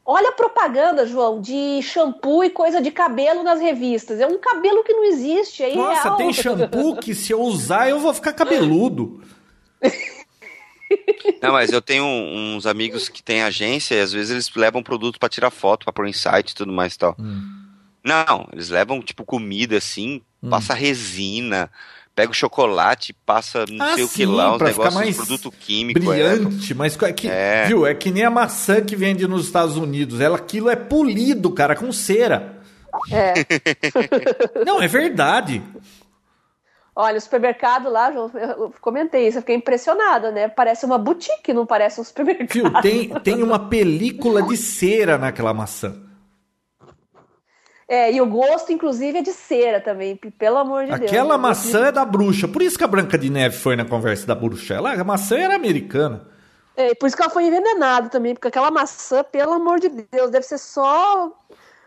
Olha a propaganda, João, de shampoo e coisa de cabelo nas revistas. É um cabelo que não existe. É Nossa, irreal. tem shampoo que se eu usar eu vou ficar cabeludo. Não, mas eu tenho uns amigos que têm agência e às vezes eles levam produto para tirar foto, para pôr em site e tudo mais e tal. Hum. Não, eles levam tipo comida assim, hum. passa resina, pega o chocolate, passa não ah, sei sim, o que lá, uns negócios mais produto químico. É. Brilhante, é. mas é que, é. viu, é que nem a maçã que vende nos Estados Unidos. Ela, aquilo é polido, cara, com cera. É. não, é verdade. Olha, o supermercado lá, eu comentei isso, eu fiquei impressionada, né? Parece uma boutique, não parece um supermercado. Viu, tem, tem uma película de cera naquela maçã. É, e o gosto, inclusive, é de cera também, pelo amor de Aquela Deus. Aquela maçã é da bruxa. Por isso que a Branca de Neve foi na conversa da bruxa. Ela, a maçã era americana. É, por isso que ela foi envenenada também, porque aquela maçã, pelo amor de Deus, deve ser só,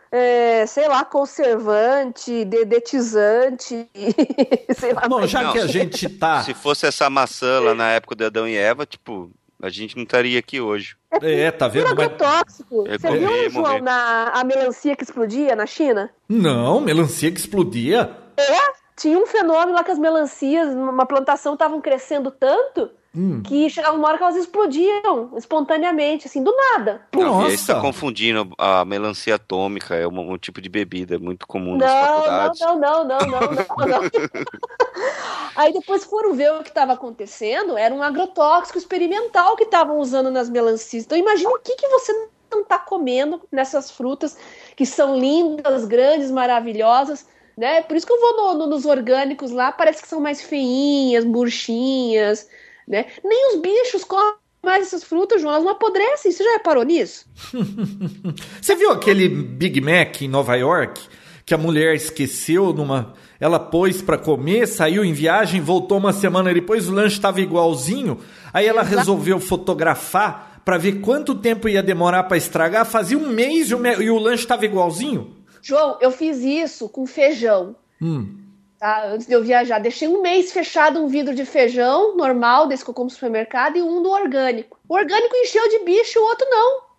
é, sei lá, conservante, dedetizante, sei lá. Bom, já não, que a gente tá... Se fosse essa maçã lá na época de Adão e Eva, tipo, a gente não estaria aqui hoje. É, é tá vendo? Mas... tóxico. É, Você viu, João, na, a melancia que explodia na China? Não, melancia que explodia? É, tinha um fenômeno lá que as melancias, numa plantação, estavam crescendo tanto Hum. que chegava uma hora que elas explodiam espontaneamente, assim, do nada. Não, Nossa. está confundindo a melancia atômica, é um, um, tipo de bebida muito comum nas não, faculdades. Não, não, não, não, não, não, não. Aí depois foram ver o que estava acontecendo, era um agrotóxico experimental que estavam usando nas melancias. Então imagina o que, que você não está comendo nessas frutas que são lindas, grandes, maravilhosas, né? Por isso que eu vou no, no, nos orgânicos lá, parece que são mais feinhas, murchinhas, né? Nem os bichos comem mais essas frutas, João, elas não apodrecem. Você já reparou nisso? Você viu aquele Big Mac em Nova York que a mulher esqueceu numa. Ela pôs para comer, saiu em viagem, voltou uma semana depois, o lanche estava igualzinho. Aí ela Exato. resolveu fotografar para ver quanto tempo ia demorar para estragar. Fazia um mês e o, e o lanche estava igualzinho. João, eu fiz isso com feijão. Hum. Tá, antes de eu viajar, deixei um mês fechado um vidro de feijão normal, desse que eu como no supermercado, e um do orgânico. O orgânico encheu de bicho, o outro não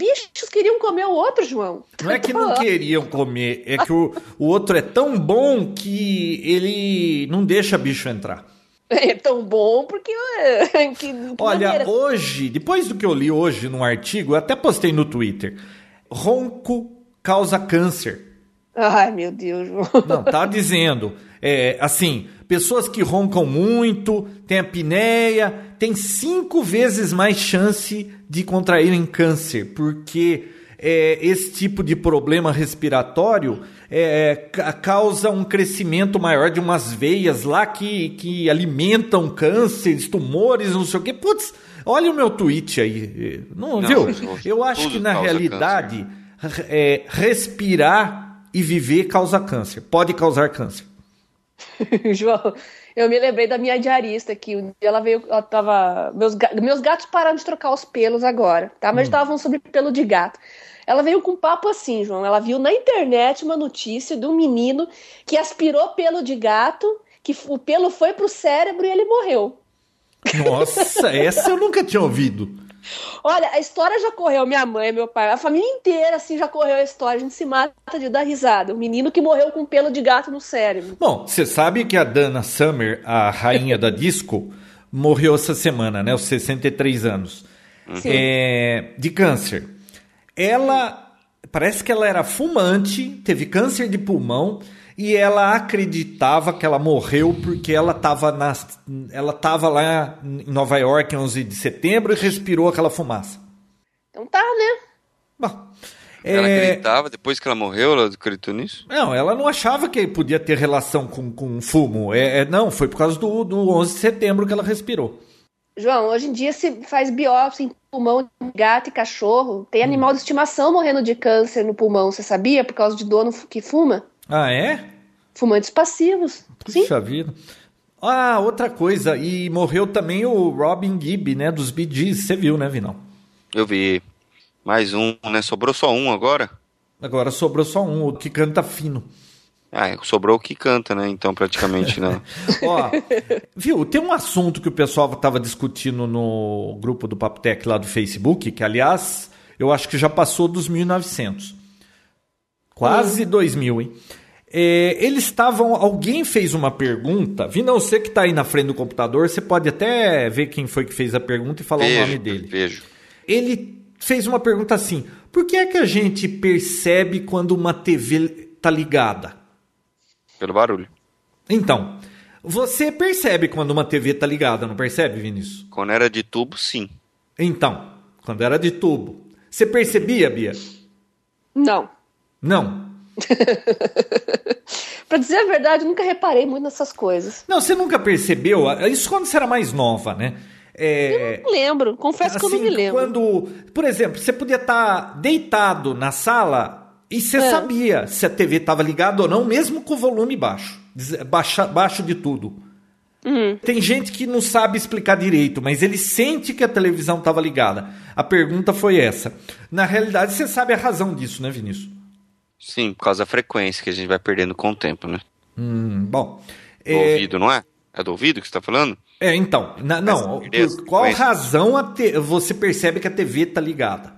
bichos queriam comer o outro, João. Não é que não queriam comer, é que o, o outro é tão bom que ele não deixa bicho entrar. É tão bom porque. Que, que Olha, maneira. hoje, depois do que eu li hoje num artigo, eu até postei no Twitter: ronco causa câncer. Ai, meu Deus, João. Não, tá dizendo. É, assim, pessoas que roncam muito, têm apneia, têm cinco vezes mais chance de contraírem câncer, porque é, esse tipo de problema respiratório é, causa um crescimento maior de umas veias lá que, que alimentam cânceres, tumores, não sei o quê. Putz, olha o meu tweet aí. Não, não viu? Eu acho que na realidade é, respirar e viver causa câncer. Pode causar câncer. João, eu me lembrei da minha diarista que um dia ela veio, ela tava, meus, meus gatos pararam de trocar os pelos agora, tá? Mas hum. estavam sobre pelo de gato. Ela veio com um papo assim, João. Ela viu na internet uma notícia de um menino que aspirou pelo de gato, que o pelo foi pro cérebro e ele morreu. Nossa, essa eu nunca tinha ouvido. Olha, a história já correu, minha mãe, meu pai, a família inteira, assim, já correu a história. A gente se mata de dar risada. O menino que morreu com pelo de gato no cérebro. Bom, você sabe que a Dana Summer, a rainha da disco, morreu essa semana, né? Aos 63 anos. Sim. É, de câncer. Ela. Parece que ela era fumante, teve câncer de pulmão e ela acreditava que ela morreu porque ela estava ela tava lá em Nova York 11 de setembro e respirou aquela fumaça. Então tá, né? Bom, ela é... acreditava, depois que ela morreu, ela acreditou nisso? Não, ela não achava que podia ter relação com, com fumo. É, é, não, foi por causa do, do 11 de setembro que ela respirou. João, hoje em dia se faz biópsia em pulmão de gato e cachorro. Tem hum. animal de estimação morrendo de câncer no pulmão, você sabia? Por causa de dono que fuma. Ah, é? Fumantes passivos. Puxa sim. vida. Ah, outra coisa, e morreu também o Robin Gibb, né, dos Bee Gees, você viu, né, Vinão? Eu vi. Mais um, né? Sobrou só um agora? Agora sobrou só um, o que canta fino. Ah, sobrou o que canta, né? Então, praticamente não. Ó, viu, tem um assunto que o pessoal estava discutindo no grupo do Papotec lá do Facebook, que, aliás, eu acho que já passou dos 1900. Quase hum. 2000, hein? É, eles estavam. Alguém fez uma pergunta. Vinão, você que está aí na frente do computador, você pode até ver quem foi que fez a pergunta e falar vejo, o nome dele. Vejo. Ele fez uma pergunta assim: por que é que a gente percebe quando uma TV está ligada? Pelo barulho. Então, você percebe quando uma TV está ligada, não percebe, Vinícius? Quando era de tubo, sim. Então, quando era de tubo. Você percebia, Bia? Não. Não. pra dizer a verdade, eu nunca reparei muito nessas coisas. Não, você nunca percebeu? Isso quando você era mais nova, né? É, eu não lembro, confesso assim, que eu não assim, me lembro. Quando, por exemplo, você podia estar tá deitado na sala e você é. sabia se a TV estava ligada ou não, mesmo com o volume baixo, baixa, baixo de tudo. Uhum. Tem gente que não sabe explicar direito, mas ele sente que a televisão estava ligada. A pergunta foi essa. Na realidade, você sabe a razão disso, né, Vinícius? Sim, por causa da frequência que a gente vai perdendo com o tempo, né? Hum, bom. Do é... ouvido, não é? É do ouvido que você está falando? É, então. Na, não, por qual razão te... você percebe que a TV está ligada?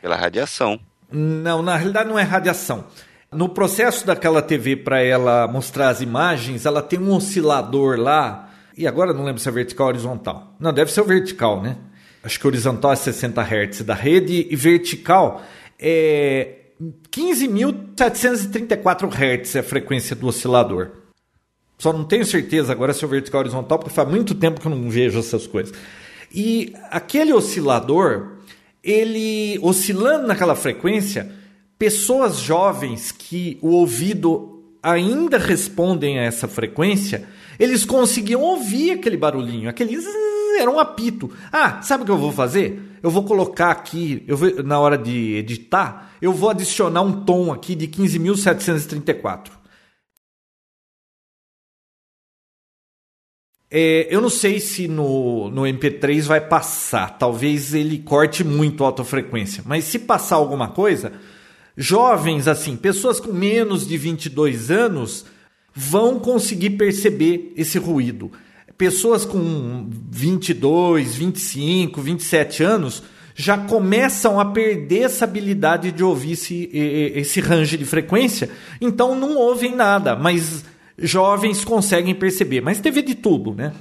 Pela radiação. Não, na realidade não é radiação. No processo daquela TV para ela mostrar as imagens, ela tem um oscilador lá. E agora não lembro se é vertical ou horizontal. Não, deve ser o vertical, né? Acho que horizontal é 60 Hz da rede e vertical é 15.734 Hz é a frequência do oscilador. Só não tenho certeza agora se é vertical ou horizontal, porque faz muito tempo que eu não vejo essas coisas. E aquele oscilador, ele oscilando naquela frequência, pessoas jovens que o ouvido ainda respondem a essa frequência, eles conseguiam ouvir aquele barulhinho, aquele era um apito. Ah, sabe o que eu vou fazer? Eu vou colocar aqui, eu vou, na hora de editar, eu vou adicionar um tom aqui de 15.734. É, eu não sei se no, no MP3 vai passar. Talvez ele corte muito a alta frequência. Mas se passar alguma coisa, jovens assim, pessoas com menos de 22 anos, vão conseguir perceber esse ruído. Pessoas com 22, 25, 27 anos já começam a perder essa habilidade de ouvir esse, esse range de frequência, então não ouvem nada, mas jovens conseguem perceber, mas teve de tudo, né?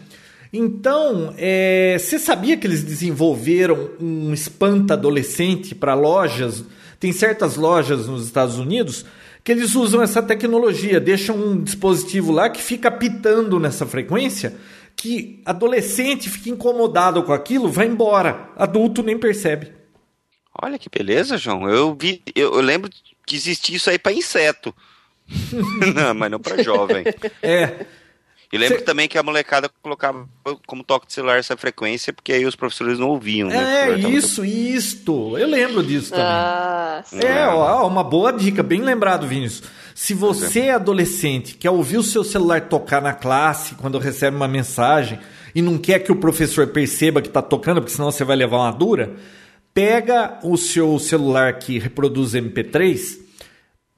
Então, é, você sabia que eles desenvolveram um espanta adolescente para lojas? Tem certas lojas nos Estados Unidos que eles usam essa tecnologia, deixam um dispositivo lá que fica pitando nessa frequência, que adolescente fica incomodado com aquilo, vai embora, adulto nem percebe. Olha que beleza, João. Eu vi, eu, eu lembro que existia isso aí para inseto. não, mas não para jovem. É. E lembro Cê... também que a molecada colocava como toque de celular essa frequência, porque aí os professores não ouviam. Né? É, isso, isto. Eu lembro disso também. Ah, é, ó, uma boa dica, bem lembrado, Vinícius. Se você é adolescente, quer ouvir o seu celular tocar na classe quando recebe uma mensagem e não quer que o professor perceba que está tocando, porque senão você vai levar uma dura, pega o seu celular que reproduz MP3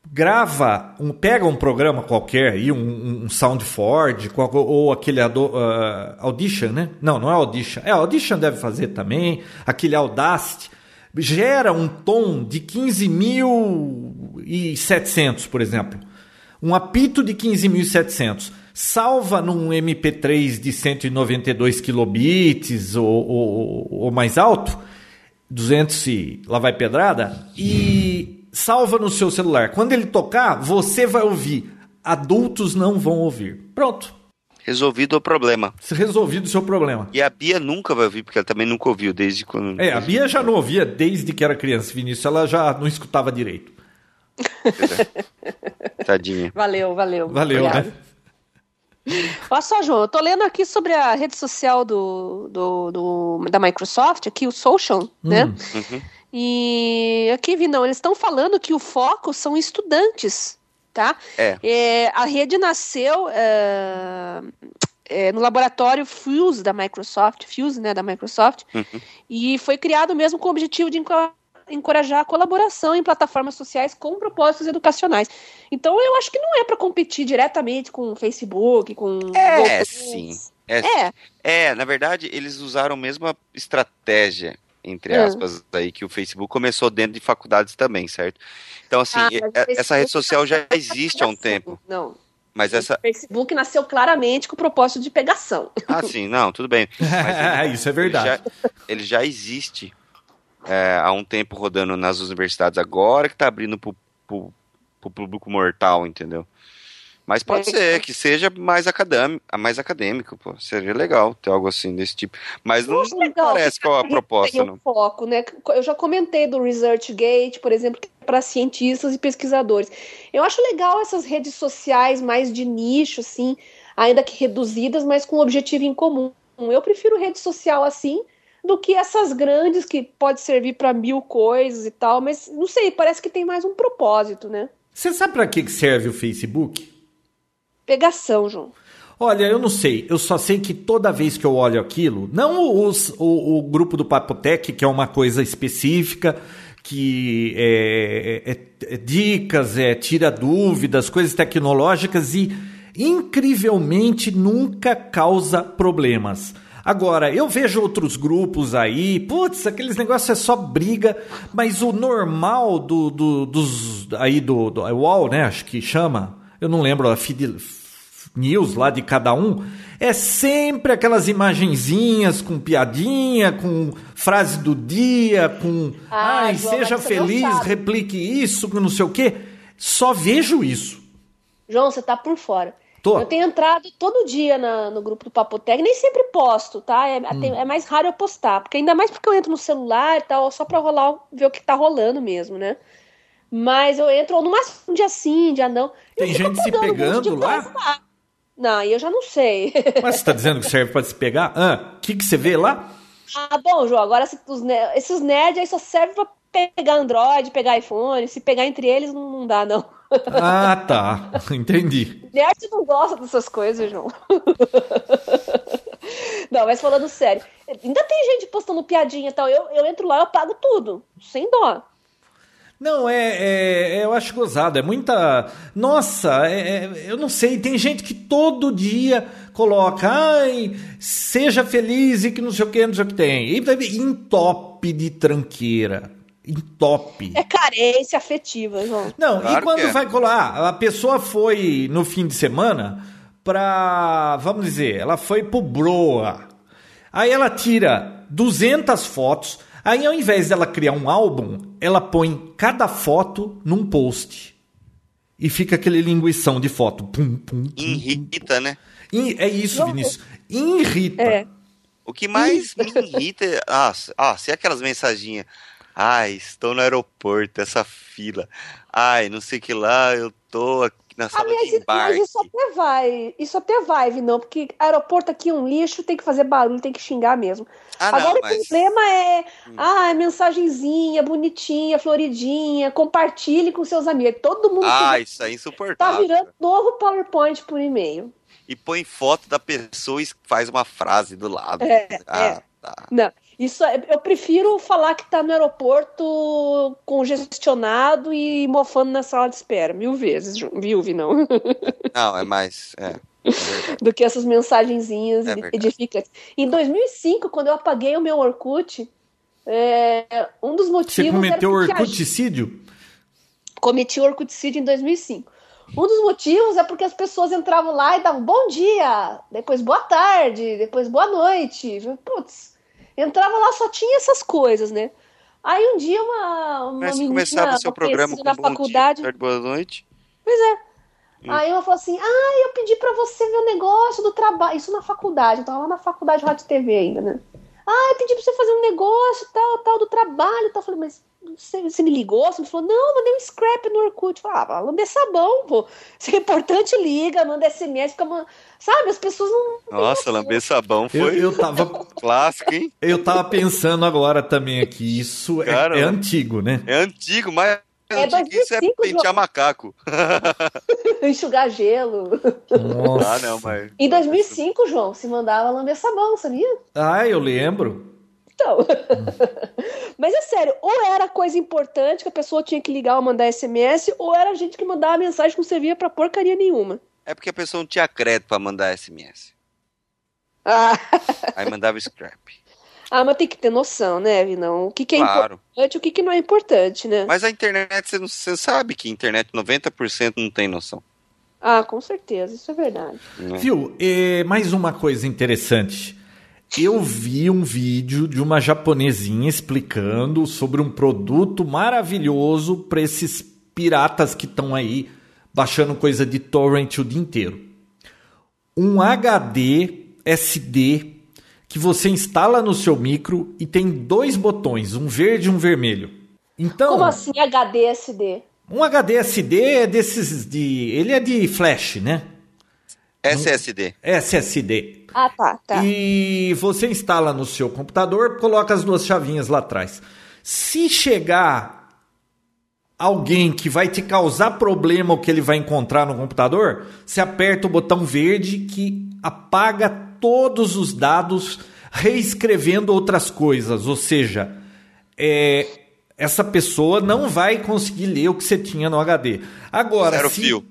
grava, um, pega um programa qualquer aí, um, um SoundForge ou aquele uh, Audition, né? Não, não é Audition. É, Audition deve fazer também, aquele Audacity. Gera um tom de 15.700, por exemplo. Um apito de 15.700. Salva num MP3 de 192 kilobits ou, ou, ou mais alto, 200 e lá vai pedrada, e salva no seu celular. Quando ele tocar, você vai ouvir. Adultos não vão ouvir. Pronto. Resolvido o problema. Resolvido o seu problema. E a Bia nunca vai ouvir, porque ela também nunca ouviu desde quando. É, a Bia já não ouvia desde que era criança, Vinícius. Ela já não escutava direito. Tadinha. Valeu, valeu. Valeu, Obrigado. né? Olha só, João, eu tô lendo aqui sobre a rede social do, do, do da Microsoft, aqui o Social, né? hum. né? Uhum. E aqui, vi não, eles estão falando que o foco são estudantes, tá? É. é a rede nasceu é, é, no laboratório Fuse da Microsoft, Fuse, né, da Microsoft, uhum. e foi criado mesmo com o objetivo de encorajar a colaboração em plataformas sociais com propósitos educacionais. Então eu acho que não é para competir diretamente com o Facebook, com É, sim. É, é. é, na verdade, eles usaram a mesma estratégia entre é. aspas, aí, que o Facebook começou dentro de faculdades também, certo? Então, assim, ah, essa rede social já existe há um tempo. Não. Mas essa... O Facebook nasceu claramente com o propósito de pegação. Ah, sim, não, tudo bem. Ele, Isso é verdade. Ele já, ele já existe é, há um tempo rodando nas universidades, agora que está abrindo para o público mortal, entendeu? Mas pode é. ser que seja mais acadêmico, mais acadêmico, pô. Seria legal ter algo assim desse tipo. Mas não, não legal, parece qual a proposta, não. foco, né? Eu já comentei do ResearchGate, por exemplo, é para cientistas e pesquisadores. Eu acho legal essas redes sociais mais de nicho, assim, ainda que reduzidas, mas com um objetivo em comum. Eu prefiro rede social assim do que essas grandes que pode servir para mil coisas e tal, mas não sei, parece que tem mais um propósito, né? Você sabe para que serve o Facebook? Pegação, João? Olha, eu não sei. Eu só sei que toda vez que eu olho aquilo, não os, o, o grupo do Papotec, que é uma coisa específica, que é, é, é, dicas, é tira dúvidas, coisas tecnológicas e incrivelmente nunca causa problemas. Agora, eu vejo outros grupos aí, putz, aqueles negócios é só briga, mas o normal do, do dos aí do, do UOL, né, acho que chama, eu não lembro, a Fidel, news lá de cada um, é sempre aquelas imagenzinhas com piadinha, com frase do dia, com ah, ai, João, seja feliz, replique isso, não sei o quê. Só vejo isso. João, você tá por fora. Tô. Eu tenho entrado todo dia na, no grupo do Papotec, nem sempre posto, tá? É, hum. é, mais raro eu postar, porque ainda mais porque eu entro no celular e tal, só pra rolar, ver o que tá rolando mesmo, né? Mas eu entro no máximo um dia sim, um dia não. Tem gente se pegando um lá? lá. Não, aí eu já não sei. Mas você tá dizendo que serve pra se pegar? Ah, o que, que você vê lá? ah, bom, João, agora os esses nerds aí só servem pra pegar Android, pegar iPhone. Se pegar entre eles, não, não dá, não. Ah, tá. Entendi. Nerd não gosta dessas coisas, João. Não, mas falando sério, ainda tem gente postando piadinha e tal. Eu, eu entro lá, eu pago tudo, sem dó. Não, é, é- eu acho gozado. É muita. Nossa, é- é- eu não sei. Tem gente que todo dia coloca, ai, seja feliz e que não sei o que, não sei o que tem. E vai ver, entope de tranqueira. Entope. É carência afetiva, João. Não, e Claro quando que é. vai colar? A pessoa foi no fim de semana pra. Vamos dizer, ela foi pro Broa. Aí ela tira 200 fotos. Aí ao invés dela criar um álbum, ela põe cada foto num post. E fica aquele linguição de foto. Pum, pum, pum. Irrita, né? In- É isso, Não, Vinícius. Irrita. É. O que mais me irrita é. Ah, se- ah, se é aquelas mensaginhas. Ai, estou no aeroporto, essa fila. Ai, não sei que lá, eu tô aqui na sala mas, de mas embarque. isso até vai. Isso até vai, não, porque aeroporto aqui é um lixo, tem que fazer barulho, tem que xingar mesmo. Ah, não, Agora o mas. Hum. problema é, ah, é mensagenzinha, bonitinha, floridinha, compartilhe com seus amigos. Todo mundo Ah, que isso é tá insuportável. virando novo PowerPoint por e-mail. E põe foto da pessoa e faz uma frase do lado. É, ah, é. tá. Não, isso é- eu prefiro falar que tá no aeroporto congestionado e mofando na sala de espera, mil vezes, viu, Vi, não? Não, é mais. É. é. Do que essas mensagenzinhas É edificantes. Em 2005, quando eu apaguei o meu Orkut, é, um dos motivos Você cometeu era porque a orcuticídio? cometi o Orkuticídio em 2005. Um dos motivos é porque as pessoas entravam lá e davam bom dia, depois boa tarde, depois boa noite. Putz, entrava lá só tinha essas coisas, né? Aí um dia uma, uma Mas menina começava o seu programa com na bom faculdade, dia, boa noite. Hum. aí ela falou assim, ah, eu pedi pra você ver o negócio do trabalho, isso na faculdade, eu tava lá na faculdade de rádio TV ainda, né? Ah, eu pedi pra você fazer um negócio, tal, tal, do trabalho, tal. Eu falei, mas você, você me ligou? Você me falou, não, mandei um scrap no Orkut. Eu falei, ah, lamber sabão, pô. Se é importante, liga, manda SMS, fica... man- Sabe, as pessoas não... Nossa, lamber sabão Eu, foi eu tava clássico, hein? Eu tava pensando agora também aqui, isso é, Cara, é antigo, né? É antigo, mas É antigo que isso é 2005, pentear João. macaco. enxugar gelo. Nossa. Ah, não, mas. Em 2005, João, se mandava lamber sabão, sabia? Ah, eu lembro. Então. Mas é sério, ou era coisa importante que a pessoa tinha que ligar ou mandar SMS, ou era gente que mandava mensagem que não servia pra porcaria nenhuma. É porque a pessoa não tinha crédito pra mandar SMS. Ah, Aí mandava scrap. ah mas tem que ter noção, né, Vinão? O que, que é Claro. importante e o que, que não é importante, né? Mas a internet, você, não, você sabe que a internet 90% não tem noção. Ah, com certeza, isso é verdade. né? Viu? E mais uma coisa interessante. Eu vi um vídeo de uma japonesinha explicando sobre um produto maravilhoso para esses piratas que estão aí baixando coisa de torrent o dia inteiro. Um HD SD que você instala no seu micro e tem dois botões, um verde e um vermelho. Então, Como assim HD SD? um HD SD é desses de, ele é de flash, né? SSD. SSD. Ah, tá, tá. E você instala no seu computador, coloca as duas chavinhas lá atrás. Se chegar alguém que vai te causar problema o que ele vai encontrar no computador, você aperta o botão verde que apaga todos os dados, reescrevendo outras coisas. Ou seja, é, essa pessoa não vai conseguir ler o que você tinha no HD. Agora, Zero se, fio.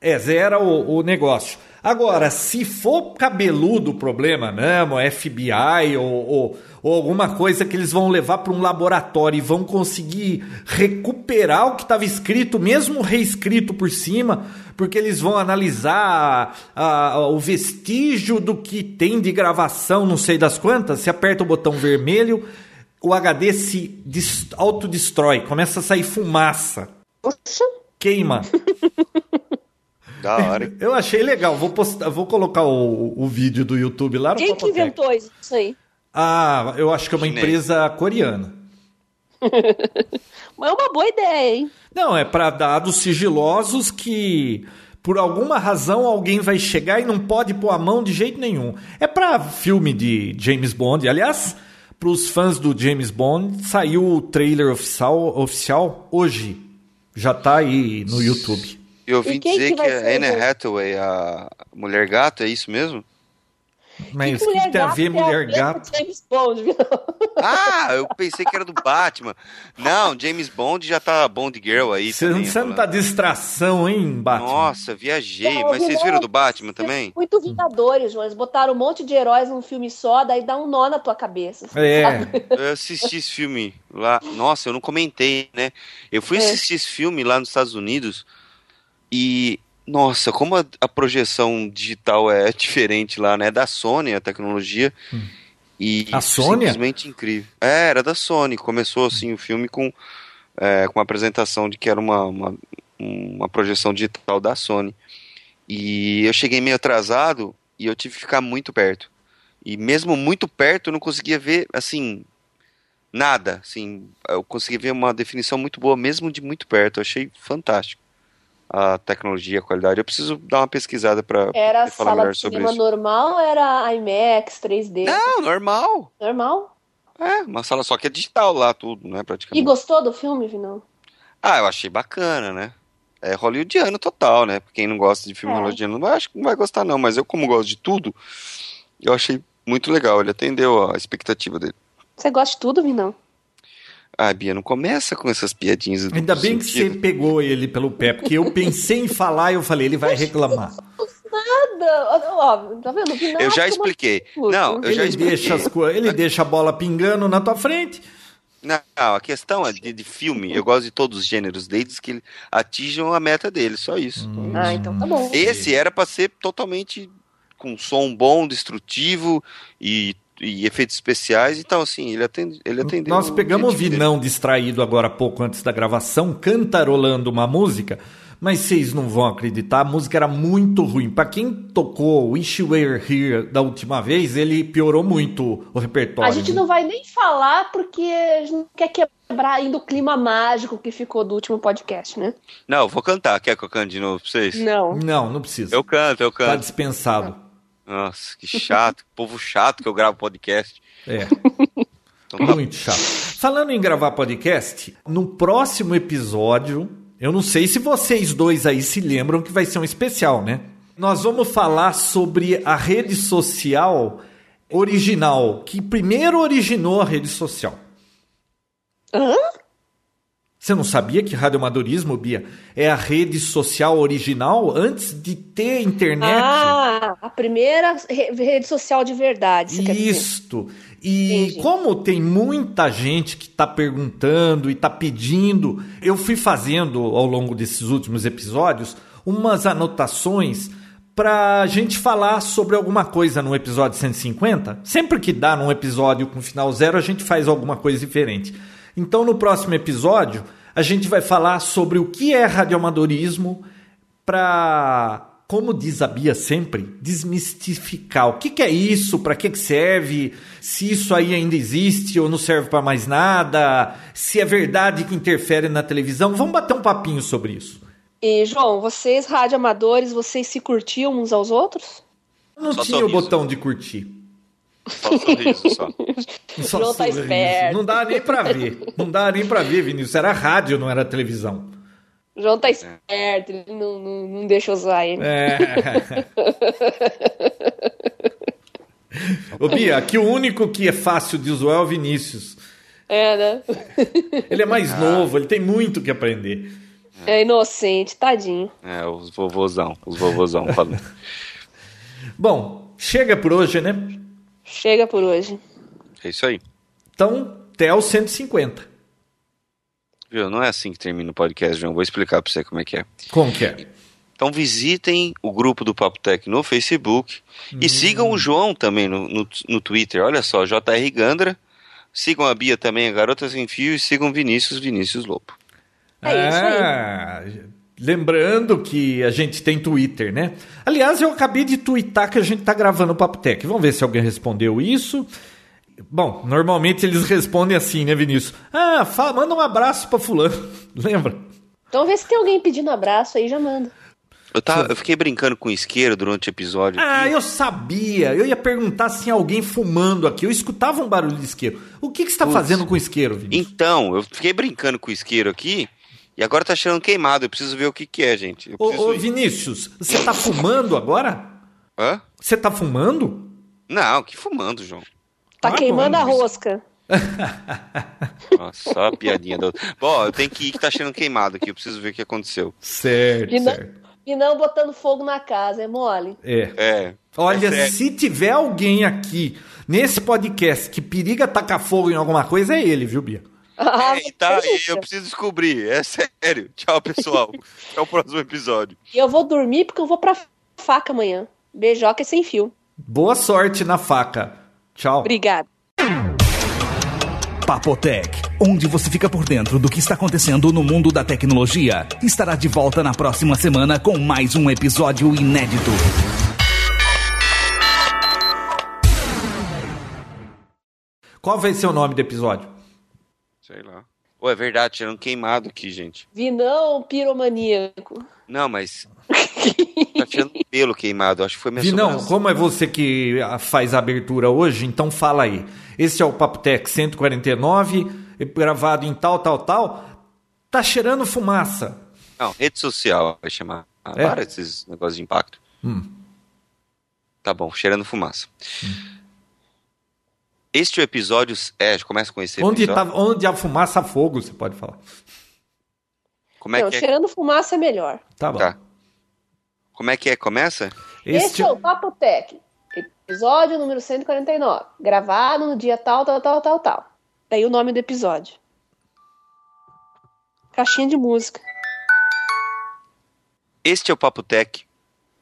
é, zera o, o negócio. Agora, se for cabeludo o problema, não, FBI ou, ou, ou alguma coisa que eles vão levar para um laboratório e vão conseguir recuperar o que estava escrito, mesmo reescrito por cima, porque eles vão analisar a- a- o vestígio do que tem de gravação, não sei das quantas. Se aperta o botão vermelho, o HD se des- autodestrói, começa a sair fumaça, Poxa, queima. Da hora. hein? Eu achei legal. Vou, postar, vou colocar o, o vídeo do YouTube lá no quem que Papotec. inventou isso aí? Ah, eu acho que é uma Chinês. empresa coreana. Mas é uma boa ideia, hein? Não, é para dados sigilosos que por alguma razão alguém vai chegar e não pode pôr a mão de jeito nenhum. É para filme de James Bond. Aliás, para os fãs do James Bond, saiu o trailer oficial, oficial hoje. Já tá aí no YouTube. Eu ouvi E dizer que que, a Anne Hathaway, a mulher gato, é isso mesmo? Mas o que tem a ver mulher gato? James Bond, viu? Ah, eu pensei que era do Batman. Não, James Bond já tá Bond Girl aí Você também. você não tá distração, hein, Batman? Nossa, viajei. Não, Mas vocês viram do Batman também? Muito Vingadores, João. Eles botaram um monte de heróis num filme só, daí dá um nó na tua cabeça. É. Eu assisti esse filme lá. Nossa, eu não comentei, né? Eu fui É. assistir esse filme lá nos Estados Unidos e. Nossa, como a, a projeção digital é diferente lá, né? Da Sony, a tecnologia. E A Sony? simplesmente incrível. É, era da Sony. Começou assim o filme com, é, com uma apresentação de que era uma, uma, uma projeção digital da Sony. E eu cheguei meio atrasado e eu tive que ficar muito perto. E mesmo muito perto eu não conseguia ver, assim, nada. Assim, eu consegui ver uma definição muito boa, mesmo de muito perto. Eu achei fantástico a tecnologia, a qualidade. Eu preciso dar uma pesquisada para Era falar sala melhor de cinema normal ou era IMAX, 3D? Não, normal. Normal? É, uma sala só que é digital lá, tudo, né, E praticamente. gostou do filme, Vinão? Ah, eu achei bacana, né? É hollywoodiano total, né? Quem não gosta de filme É. hollywoodiano, acho que não vai gostar não, mas eu como gosto de tudo, eu achei muito legal, ele atendeu a expectativa dele. Você gosta de tudo, Vinão? Ah, Bia, não começa com essas piadinhas. do Ainda bem que você sentido. pegou ele pelo pé, porque eu pensei em falar e eu falei, ele vai reclamar. Nada. Ó, tá vendo? O Vinão Eu já expliquei. Não, eu já Ele expliquei. deixa, as ele deixa a bola pingando na tua frente. Não, a questão é de, de filme, eu gosto de todos os gêneros desde que atinjam a meta dele, só isso. Ah, então tá bom. Esse era pra ser totalmente com som bom, destrutivo e, e efeitos especiais, então assim, ele, atende, ele atendeu. Nós pegamos o objetivo dele. Vinão distraído agora há pouco antes da gravação, cantarolando uma música, mas vocês não vão acreditar, a música era muito ruim. Pra quem tocou Wish You Were Here da última vez, ele piorou muito o repertório. A gente não vai nem falar porque a gente não quer quebrar ainda o clima mágico que ficou do último podcast, né? Não, eu vou cantar. Quer que eu cante de novo pra vocês? Não. Não, não precisa. Eu canto, eu Tá canto. dispensado. Nossa, que chato. povo chato que eu gravo podcast. É. Então tá. Muito chato. Falando em gravar podcast, no próximo episódio, eu não sei se vocês dois aí se lembram que vai ser um especial, né? Nós vamos falar sobre a rede social original, que primeiro originou a rede social. Hã? Você não sabia que radioamadorismo, Bia, é a rede social original antes de ter internet? Ah, a primeira re- rede social de verdade, você. Isto. E Entendi. como tem muita gente que está perguntando e está pedindo, eu fui fazendo ao longo desses últimos episódios umas anotações para a gente falar sobre alguma coisa no episódio 150. Sempre que dá num episódio com final zero, a gente faz alguma coisa diferente. Então, no próximo episódio, a gente vai falar sobre o que é radioamadorismo para, como diz a Bia sempre, desmistificar. O que, que é isso? Para que, que serve? Se isso aí ainda existe ou não serve para mais nada? Se é verdade que interfere na televisão? Vamos bater um papinho sobre isso. E, João, vocês, radioamadores, vocês se curtiam uns aos outros? Não Só tinha sorriso. o botão de curtir. Só um sorriso só. Só João tá esperto. Não dá nem pra ver. Não dá nem pra ver, Vinícius. Era rádio, não era televisão. O João tá esperto, ele não, não, não deixa usar ele. É. Ô Bia, aqui o único que é fácil de zoar é o Vinícius. É, né? Ele é mais novo, ele tem muito que aprender. É inocente, tadinho. É, os vovôzão, os vovôzão falando. Bom, chega por hoje, né? Chega por hoje. É isso aí. Então, até o 150. Viu? Não é assim que termina o podcast, João. Vou explicar pra você como é que é. Como que é? Então visitem o grupo do Papo Tech no Facebook e sigam o João também no, no, no Twitter. Olha só, JR Gandra. Sigam a Bia também, a Garotas em Fio, e sigam Vinícius, Vinícius Lobo. É isso aí. Ah, Lembrando que a gente tem Twitter, né? Aliás, eu acabei de twittar que a gente tá gravando o Papo Tech. Vamos ver se alguém respondeu isso. Bom, normalmente eles respondem assim, né, Vinícius? Ah, fala, manda um abraço pra fulano. Lembra? Então vê se tem alguém pedindo abraço aí, já manda. Eu, tava, eu fiquei brincando com isqueiro durante o episódio. Ah, aqui. eu sabia. Eu ia perguntar se alguém fumando aqui. Eu escutava um barulho de isqueiro. O que, que você tá Putz. fazendo com o isqueiro, Vinícius? Então, eu fiquei brincando com o isqueiro aqui e agora tá cheirando queimado. Eu preciso ver o que que é, gente. Eu Ô, ô. Vinícius, você tá fumando agora? Hã? Você tá fumando? Não, que fumando, João. Tá Ah, queimando bom, a rosca. Nossa, só a piadinha da outra. Bom, eu tenho que ir que tá cheirando queimado aqui. Eu preciso ver o que aconteceu. Certo, E não, certo. e não botando fogo na casa, é mole. É. É. Olha, é se tiver alguém aqui nesse podcast que periga tacar fogo em alguma coisa, é ele, viu, Bia? Ah, É, tá, delícia. eu preciso descobrir. É sério. Tchau, pessoal. Até o próximo episódio. E eu vou dormir porque eu vou pra faca amanhã. Beijoca sem fio. Boa sorte na faca. Tchau. Obrigada. Papotec, onde você fica por dentro do que está acontecendo no mundo da tecnologia, estará de volta na próxima semana com mais um episódio inédito. Qual vai ser o nome do episódio? Sei lá. Pô, é verdade, cheirando queimado aqui, gente. Vinão piromaníaco. Não, mas. tá cheirando pelo queimado. Acho que foi minha Vinão, sobrancelha. como é você que faz a abertura hoje, então fala aí. Esse é o Papo Tech 149, gravado em tal, tal, tal. Tá cheirando fumaça. Não, rede social vai chamar. É? Para esses negócios de impacto. Hum. Tá bom, cheirando fumaça. Este é o episódio. É, começa com esse Onde, episódio. tá, onde há fumaça, fogo, você pode falar. Como é não, que é? cheirando fumaça é melhor. Tá bom. Tá. Como é que é? Começa? Este Este, é o Papo Tech, episódio número 149, gravado no dia tal, tal, tal, tal, tal. Daí o nome do episódio. Caixinha de música. Este é o Papo Tech.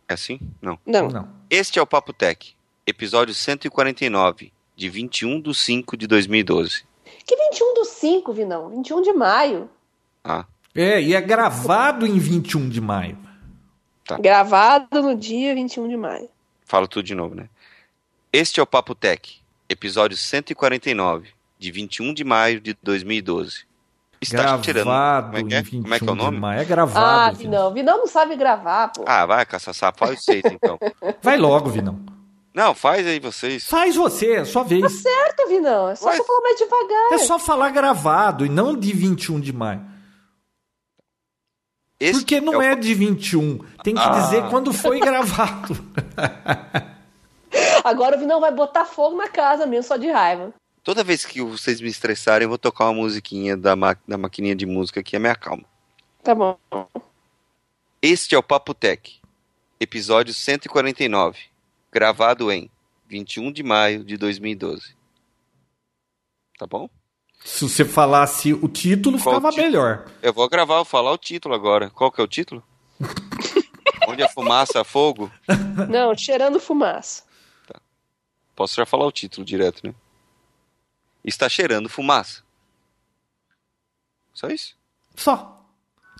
É assim? Não. Não. Não. Este é o Papo Tech, episódio 149, de 21 de 5 de 2012. Que 21 do 5, Vinão? 21 de maio. Ah, É, e é gravado em 21 de maio. Tá. Gravado no dia 21 de maio. falo tudo de novo, né? Este é o Papo Tech, episódio 149, de 21 de maio de 2012. Está tirando. Gravado Como é que é? em 21 Como é que é o um de nome? maio. É Ah, gravado. Vinão. Vinão. Vinão não sabe gravar, pô. Ah, vai, caça sapo, faz vocês então. Vai logo, Vinão. Não, faz aí vocês. Faz você, é sua vez. Certo, Vinão. É só você falar mais devagar. É só falar gravado e não de 21 de maio. Este Porque não o- é de 21. Tem que Ah. dizer quando foi gravado. Agora o Vinão vai botar fogo na casa mesmo, só de raiva. Toda vez que vocês me estressarem, eu vou tocar uma musiquinha da, ma da maquininha de música que é minha calma. Tá bom. Este é o Papo Tech, episódio 149, gravado em 21 de maio de 2012. Tá bom? Se você falasse o título, Qual ficava título? melhor. Eu vou gravar, vou falar o título agora. Qual que é o título? Onde a fumaça, fogo? Não, cheirando fumaça. Posso já falar o título direto, né? Está cheirando fumaça. Só isso? Só.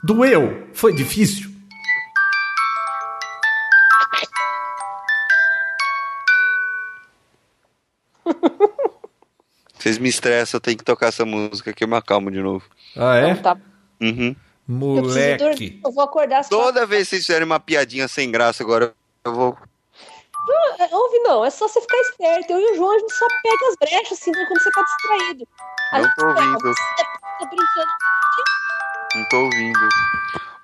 Doeu. Foi difícil. Vocês me estressam, eu tenho que tocar essa música que eu me acalmo de novo. Ah, é? Então tá. Uhum. Eu. Moleque. Eu vou acordar às Toda vez que vocês fizerem uma piadinha sem graça agora, eu vou. quatro. Ouve, não. É só você ficar esperto. Eu e o João, a gente só pega as brechas assim quando você tá distraído. A Não tô pega, ouvindo. Você tá brincando. Não tô ouvindo.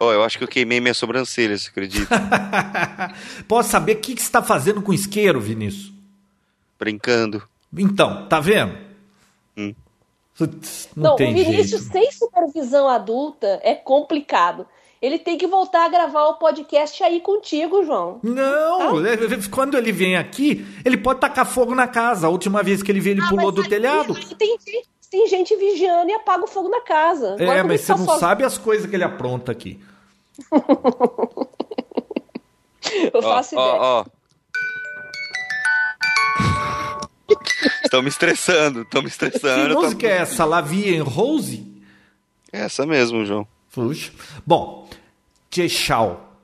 Ó, eu acho que eu queimei minha sobrancelha, você acredita? Posso saber o que, que você está fazendo com isqueiro, Vinícius? Brincando. Então, tá vendo? Hum. Putz, não, Não, tem o Vinícius jeito. sem supervisão adulta é complicado. Ele tem que voltar a gravar o podcast aí contigo, João. Não, é, é, quando ele vem aqui, ele pode tacar fogo na casa. A última vez que ele veio, ele Ah, pulou mas do aí- telhado. aí Tem, gente- tem gente vigiando e apaga o fogo na casa. É, mas você tá não sozinho- sabe as coisas que ele apronta aqui. Eu faço ideia. ó, ó. Estão me estressando, estão me Que estressando. música tá- é essa? La Vie en Rose? Essa mesmo, João. Puxa. Bom, tchau.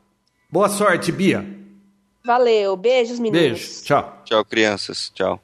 Boa sorte, Bia. Valeu. Beijos, meninos. Beijo. Tchau. Tchau, crianças. Tchau.